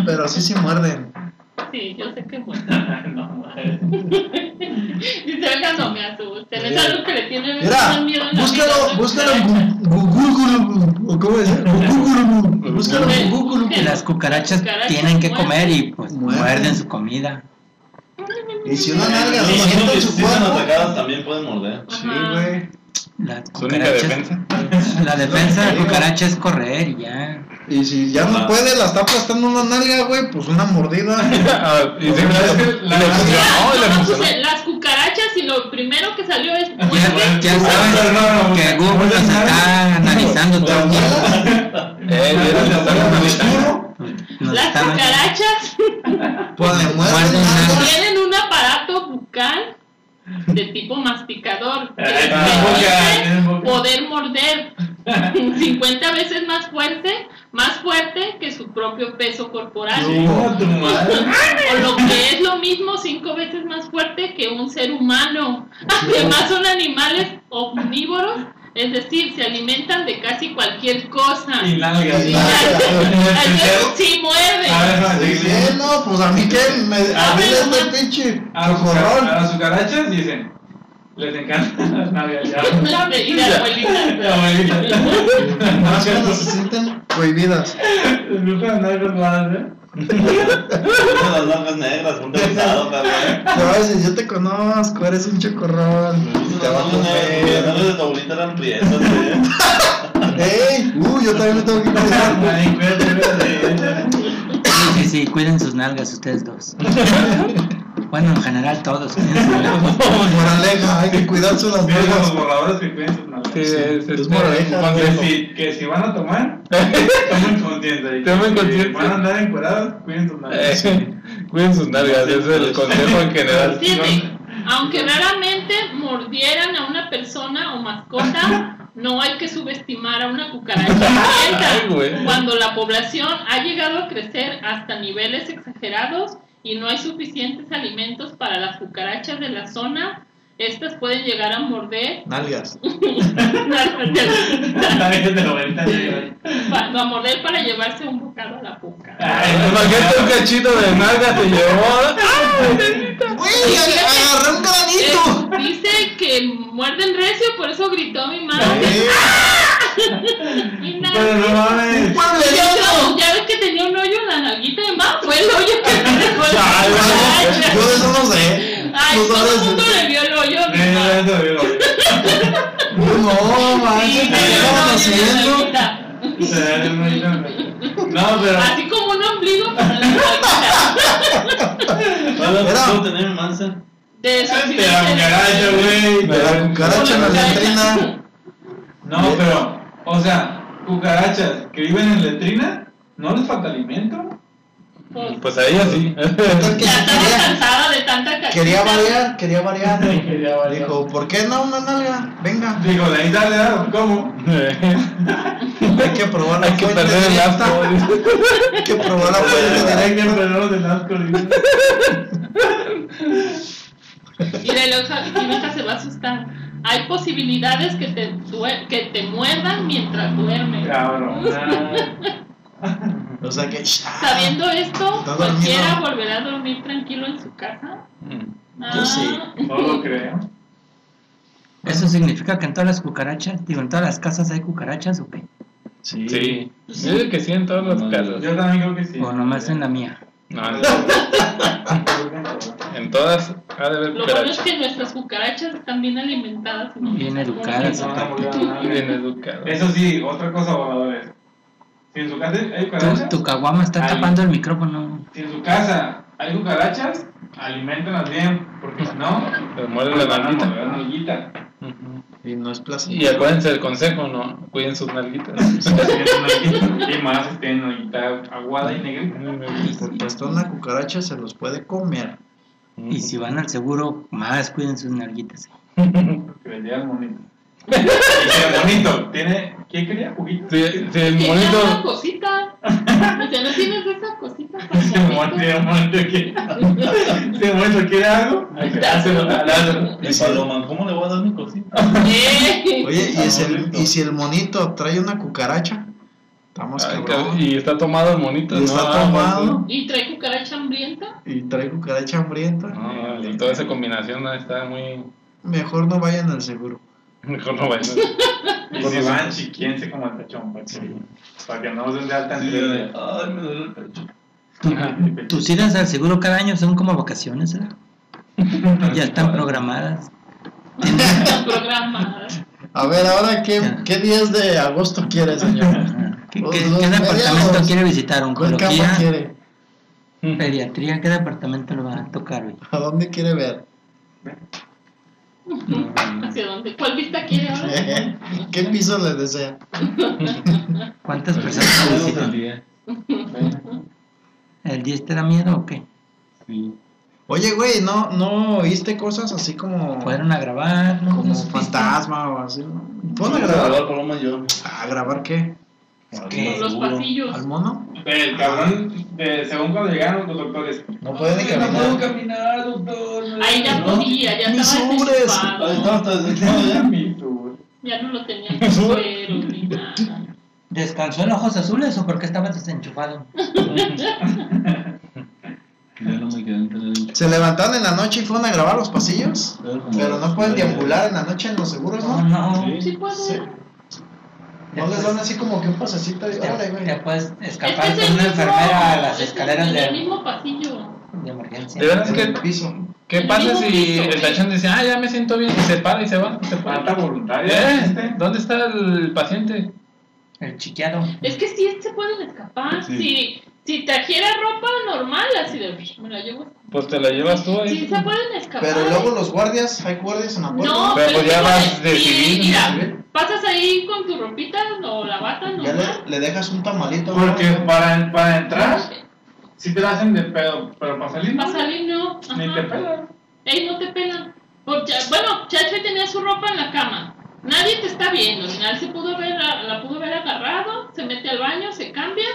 Pero sí, sí muerden. Sí, yo sé que bueno. No, madre. Dice, oiga, no me asusten. Es algo que le tiene Mira, miedo en la búscalo, vida. búscalo en Google. ¿O cómo es? Google. Búscalo en Google. Las cucarachas tienen que comer y pues Muerden. su comida. Y si una nalga Me se que en si su están cuerpo. atacadas también pueden morder. Sí, güey. Las Su única cucarachas. defensa. La defensa de la cucaracha es correr y ya. Y si ya no Ah. puede, la está aplastando una nalga, güey, pues una mordida. Ah, y que la- funcionó, las cucarachas y lo primero que salió es Ya, ya saben que Google nos está analizando todo el tiempo. Eh, Las cucarachas Pues nalga. tienen un aparato bucal de tipo masticador Ay, tienen permite boca. poder morder 50 veces más fuerte, más fuerte que su propio peso corporal. O lo que es lo mismo, cinco veces más fuerte que un ser humano. Además son animales omnívoros, es decir, se alimentan de casi cualquier cosa. Y nalgas. Sí A muerde. ver, Sí, sí, sí, no, pues a mí que me a mí ver, este pinche A a cucarachas dicen, les encantan las nalgas. Ya. La de- y de abuelita. La abuelita. Más cuando se sienten prohibidas. Les gustan las nalgas más, ¿eh? Las nalgas negras, un pesado, decir, yo te conozco, eres un chocorrón. Te va a Las comer. nalgas de tu abuelita eran güey. ¡Ey! Uh, yo también me tengo que cuidar. Ay, cuídate, cuídate. Sí, sí, sí, cuiden sus nalgas ustedes dos. Bueno, en general todos. cuiden sus nalgas. Moraleja, hay que cuidarse las Mira los borradores que cuiden sus nalgas. Sí, es, Es es moraleja. Que si, que si van a tomar, tomen que Tomen si conciencia. van a andar encuerados, cuiden sus nalgas. Eh, Cuiden sus nalgas, ese es el consejo en general. Aunque raramente mordieran a una persona o mascota, no hay que subestimar a una cucaracha Ay. Cuando la población ha llegado a crecer hasta niveles exagerados y no hay suficientes alimentos para las cucarachas de la zona, estas pueden llegar a morder, Nalgas. A morder para llevarse un bocado a la boca. Ay, Imagínate un cachito de nalga te llevó. ¡Uy! Agarré un granito. Dice que muerden recio, por eso gritó mi madre. Nada. Pero no mames. Ya ves que tenía un hoyo en la nalguita de más, fue el hoyo que me dejó Ay, cucaracha. Yo de eso no sé. Ay, No todo el mundo le vio el hoyo a mi Mira, mamá. eso digo. No, manches, Sí, ¿qué me estaban haciendo? nalguita. No, pero. Así como un ombligo para la nalguita. Era- ¿puedo tener mansa? De su De la cucaracha, güey. De la cucaracha en la letrina. No, pero, o sea, cucarachas que viven en letrina, ¿no les falta alimento? Pues, Pues a ella sí. Que ya sí estaba quería, cansada de tanta cachita. quería variar, quería variar. Quería variar. Dijo, ¿por qué no una nalga? Venga, Digo, de ahí sale algo, ¿cómo? hay que probar la Hay que perder el asco. Hay que probar la fuente Hay que perdernos del asco. Y de se va a asustar. Hay posibilidades que te, que te muerdan mientras duermes. Cabrón. O sea que, Sabiendo esto, cualquiera volverá a dormir tranquilo en su casa. Yo sí. Ah, No lo creo. ¿Eso significa que en todas las cucarachas, digo, en todas las casas hay cucarachas o qué? Sí. Sí. Yo digo que sí en todas las casas. Yo también creo que sí. O nomás en la mía. No, en todas ha de haber Lo bueno es que nuestras cucarachas están bien alimentadas. y no Bien educadas. Bien educado. Eso sí, otra cosa, voladores. Si en su casa hay Tu, cucarachas, tu caguama está tapando el micrófono. si en su casa hay cucarachas, aliméntalas bien, porque si no, les la nalguita. morder la nalguita. Ujú. Y no es placer. Y acuérdense del consejo, ¿no? Cuiden sus nalguitas. Si tienen nalguita, Y más si tienen nalguita aguada y negrita. Porque hasta una cucaracha se los puede comer. Y si van al seguro, más cuiden sus nalguitas. Porque les llega el monito. Y si el monito tiene. ¿Quién quería? ¿Juguito? Si, si el Tiene una monito. cosita. O sea, no tienes esa cosita. el monito? monito, monito quiere. Si el monito quiere algo, se. Y ¿cómo le voy a dar mi cosita? Eh, Oye, ¿y, es el- Bonito. y si el monito trae una cucaracha? Estamos Ay, cabrón. y está tomado el monito, Y ¿no? está Ah, tomado. Y trae cucaracha hambrienta. Y trae cucaracha hambrienta. No, y toda esa combinación está muy. Mejor no vayan al seguro. Mejor no vayan. Y si van, chiquiense como el tachón, para que, para que no se den de alta Sí, en de, el Ay, me duele el pecho. Tus idas al seguro cada año son como vacaciones, ¿verdad? Ya están programadas. Están programadas. A ver, ahora, ¿qué, qué días de agosto quiere, señor? ¿Qué, Los- qué- los qué departamento quiere visitar? ¿Cuál cama ¿Oncología? quiere? ¿Pediatría? ¿Qué departamento le va a tocar hoy? ¿A dónde quiere ver? ¿Hacia dónde? ¿Cuál vista quiere ahora? ¿Qué piso le desea? ¿Cuántas personas le visitan? ¿El 10 te da miedo o qué? Oye, güey, ¿no, ¿no oíste cosas así como, Fueron a grabar, ¿no? como fantasma o así? ¿no? ¿Fueron a Vamos a grabar? grabar Paloma y yo. ¿A grabar qué? ¿Qué? Los pasillos. ¿Al mono? El cabrón, de, según cuando llegaron los doctores. No puede ni No puedo caminar. caminar, doctor. Ahí ya ¿No? podía, ya Mis estaba desechado ya. Mi sur. Ya no lo tenía en cuero ni nada. ¿Descansó en ojos azules o por qué estaba desenchufado? Ya no me ¿Se levantaron en la noche y fueron a grabar los pasillos? Pero no pueden deambular en la noche en los seguros, No, ¿no? no. Sí. Sí puedo. Sí. No les dan así como que un pasecito y órale, Te, güey. te puedes escapar es el con una mismo- enfermera a las es escaleras en el de, mismo pasillo. de emergencia. De verdad que. el piso. ¿Qué pasa si piso, el tachón dice, ah, ya me siento bien, y se para y se va? Se Falta voluntaria. ¿Eh? ¿este? ¿Dónde está el paciente? El chiqueado. Es que sí se pueden escapar. Sí. Si, si trajera ropa normal, así de. Me la llevo. Pues te la llevas tú ahí. Sí se pueden escapar. Pero luego los guardias, hay guardias en la puerta. No, Pero ya vas de civil, mira, ¿no? pasas ahí con tu ropita o la bata Ya normal. le, le dejas un tamalito. ¿no? Porque para, para entrar, sí te la hacen de pedo, pero para salir, Para no. salir no. Ni Ajá. te pelan. Ey, no te pelan. Porque, bueno, Chacho tenía su ropa en la cama. Nadie te está viendo. Al final se pudo ver, la pudo haber agarrado, se mete al baño, se cambia.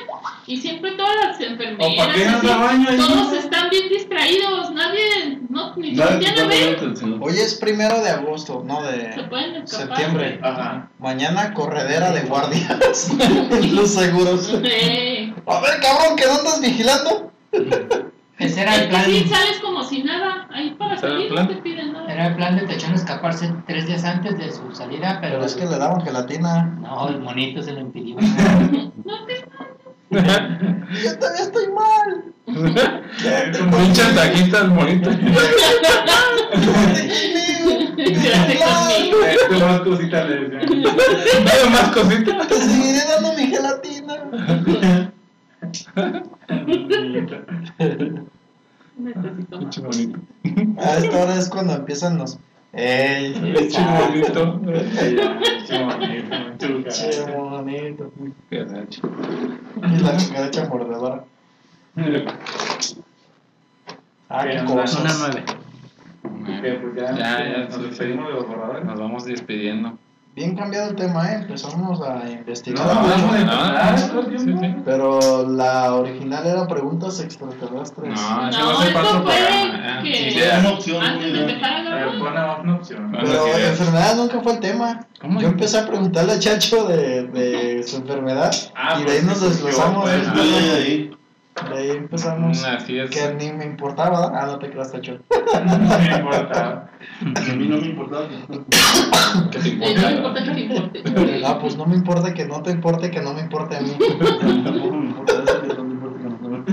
Y siempre todas las enfermeras. ¿O para qué así, al baño ahí? Todos están bien distraídos. Nadie, no, ni Nadie voltean te a pone ver. atención. Hoy es primero de agosto, no Se de pueden escapar. septiembre. Ajá. Mañana corredera de guardias en los seguros. A ver, cabrón, ¿que no andas vigilando? Ese era el plan. sí, sales como si nada. Ahí para ¿Ese era el salir no te piden nada. Era el plan de Techón escaparse tres días antes de su salida, pero, Pero es que le daban gelatina. no, el monito se lo impidió. No te Yo todavía estoy mal. Un chantajista el monito. Quédate conmigo. Más cositas le decían. Nada más cositas. Te seguiré dando mi gelatina. Necesito más. Pinche bonito. A esta hora es cuando empiezan los. ¡Ey! Pinche bonito. Che, bonito, Che, bonito. Qué. Y la cucaracha mordedora. Ah, qué cosas. Una nueve. Que pues ya, Ya, nos despedimos de los borradores. Nos vamos despidiendo. Bien cambiado el tema, ¿eh? Empezamos a investigar. No, mucho, no, no. Ah, sí, sí. Pero la original era preguntas extraterrestres. No, ese No, va a ser eso para que- Sí, Sí, ya. una opción, Antes de empezar a grabar. una opción. Pero enfermedad nunca fue el tema. ¿Cómo? Yo empecé a preguntarle a Chacho de, de su enfermedad Ah, y de ahí pues, nos sí, desglosamos. pues, de ahí. De ahí empezamos. Así es. Que ni me importaba, ¿verdad? Ah, no te creas, Chacho. No me importa. A mí no me importaba. Que te Eh, No importa. importa que te importe. Ah, pues no me importa que no te importe, que no me importe a mí. Tampoco me importa eso, que no me importa que no me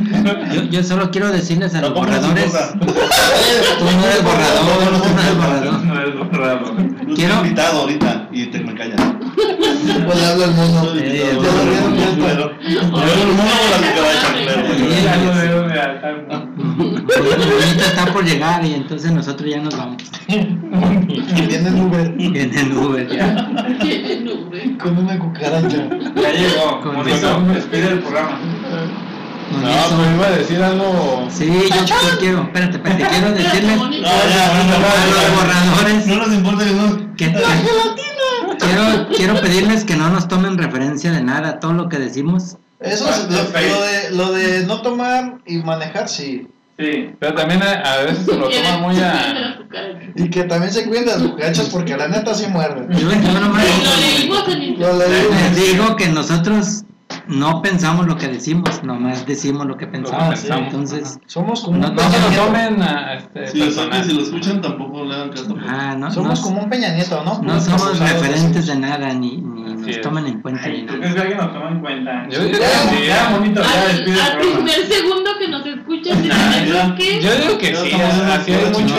Yo, yo solo quiero decirles a los borradores. Tú no eres borrador, tú no eres borrador. No eres borrador. Quiero- estoy invitado ahorita y te me callas. Pues le hablo al mundo. Eh, Yo el la no alta. Bonito está por llegar y entonces nosotros ya nos vamos. Viene el Uber En el Uber ya. Tiene nube. con una cucaracha. Ya llegó. Con Bonito. Despide el programa. No, pero iba a decir algo. Sí, yo, yo quiero, espérate, espérate, quiero decirles No, ya, no, no, a los borradores No nos importa que no. que, que- quiero, quiero pedirles que no nos tomen referencia de nada, todo lo que decimos. Eso es lo, lo de, lo de no tomar y manejar, sí. Sí. Pero también a, a veces se lo toma muy a. Y que también se cuiden de las cucarachas porque la neta sí muerden. Yo, Lo leímos en leí. les digo que nosotros no pensamos lo que decimos, nomás decimos lo que pensamos. pensamos, entonces, Somos como No, un No se lo tomen a este Si lo, personal. si lo escuchan, tampoco le hagan caso. ah, no, Somos no, como un Peña Nieto, ¿no? no somos referentes de nada, ni, ni nos es. toman en cuenta ni Ay, ¿Tú nada. crees que alguien nos toma en cuenta? Yo digo que Ya, sí. bonito, ya Al, primer segundo que nos escuchan, dicen Ah, ¿eso ya. qué? Yo digo que sí, así hay mucho.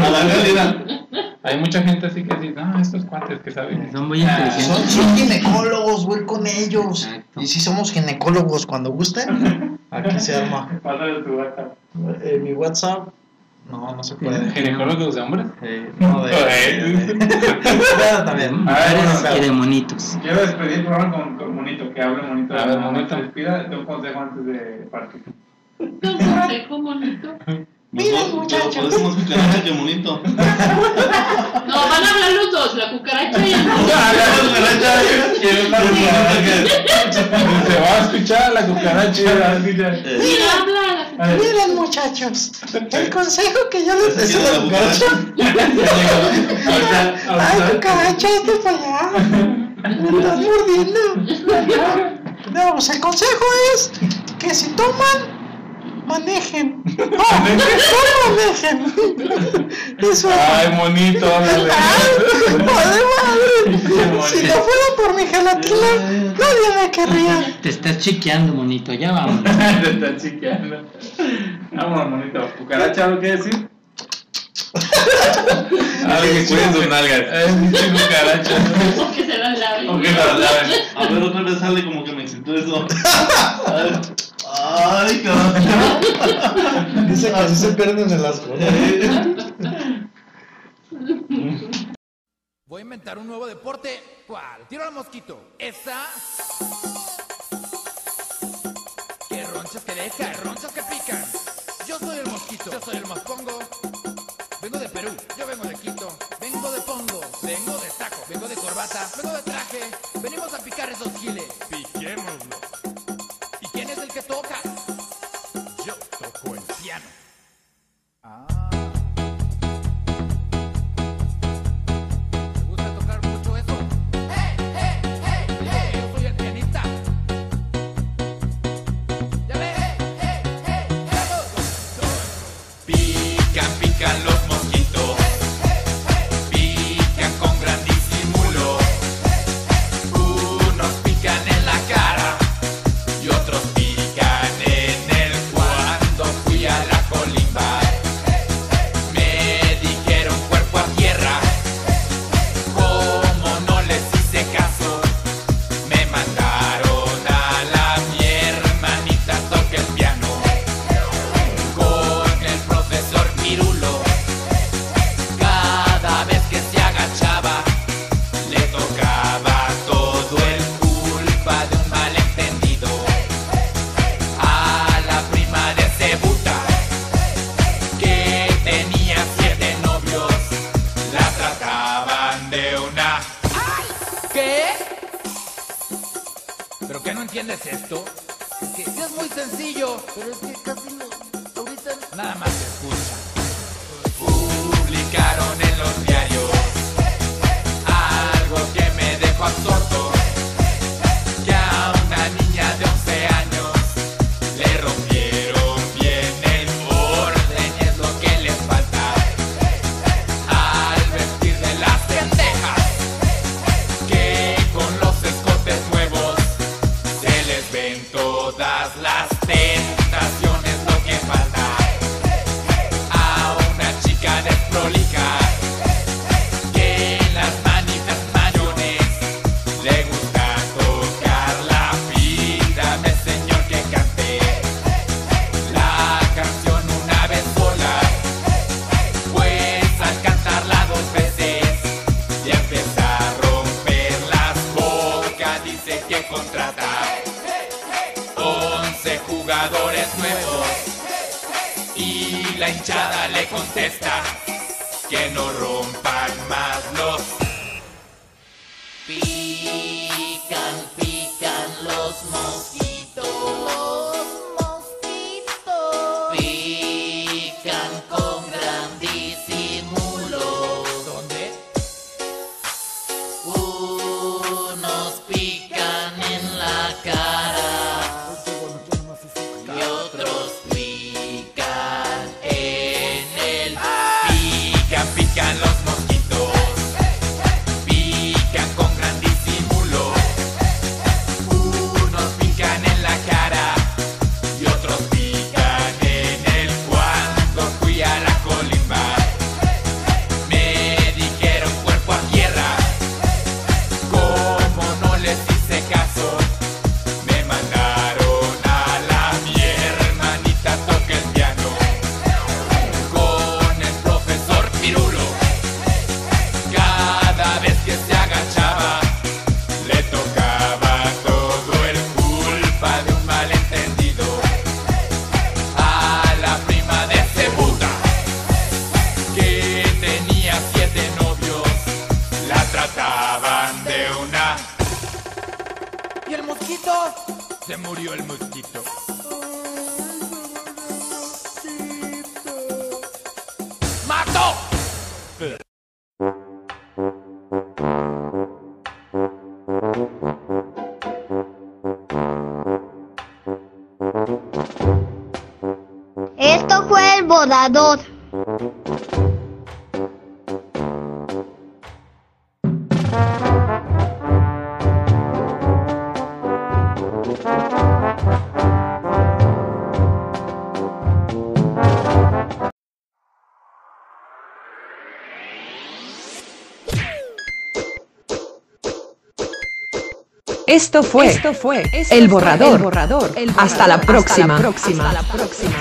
No a la realidad. Hay mucha gente así que dice, no, estos cuates que saben. Son muy Ah, Son, inteligentes. son ginecólogos, voy con ellos. Exacto. Y si somos ginecólogos cuando gusten, aquí se arma. Pásale tu WhatsApp. Eh, mi WhatsApp, no, no se puede. ¿Ginecólogos de hombres? Eh, no, de. Ay. Pero también. A ver, bueno, y de monitos. Quiero despedir el programa con, con Monito, que hable Monito. A ver, Monito. Despida, te un consejo antes de partir. Un consejo bonito. Miren, muchachos. Más cucaracha que bonito. No, van a hablar los dos, la cucaracha y el Se va a escuchar la cucaracha. Eh, Mira, la Miren, muchachos, el consejo que yo les decía a la la cucaracha. Ay, cucaracha, este para allá. Me estás mordiendo. No, pues el consejo es que si toman, manejen. No, no manejen. Eso es. Ay, monito, ándale. ¡Ay, madre, madre! bonito. Si no fuera por mi gelatina, nadie me querría. Te estás chiqueando, monito, ya vamos. Te está chiqueando. Vámonos, Monito. ¿Cucaracha algo que decir? Alguien que cuiden sus nalgas. Cucaracha. O que se las laven. ¿O que se las laven? A ver, otra vez sale como que me excitó eso. Ay, Ay, cabrón. Dice que así se pierden en las cosas. Voy a inventar un nuevo deporte. ¿Cuál? Tiro al mosquito. Esa. Que ronchas que deja, ronchas que pican. Yo soy el mosquito, yo soy el mospongo. Vengo de Perú, yo vengo de Quito. Vengo de pongo, vengo de saco, vengo de corbata, vengo de traje. Venimos a picar esos giles. jugador. Esto fue, esto fue, esto el, borrador. el borrador. Hasta la próxima. Hasta la próxima. Hasta la próxima.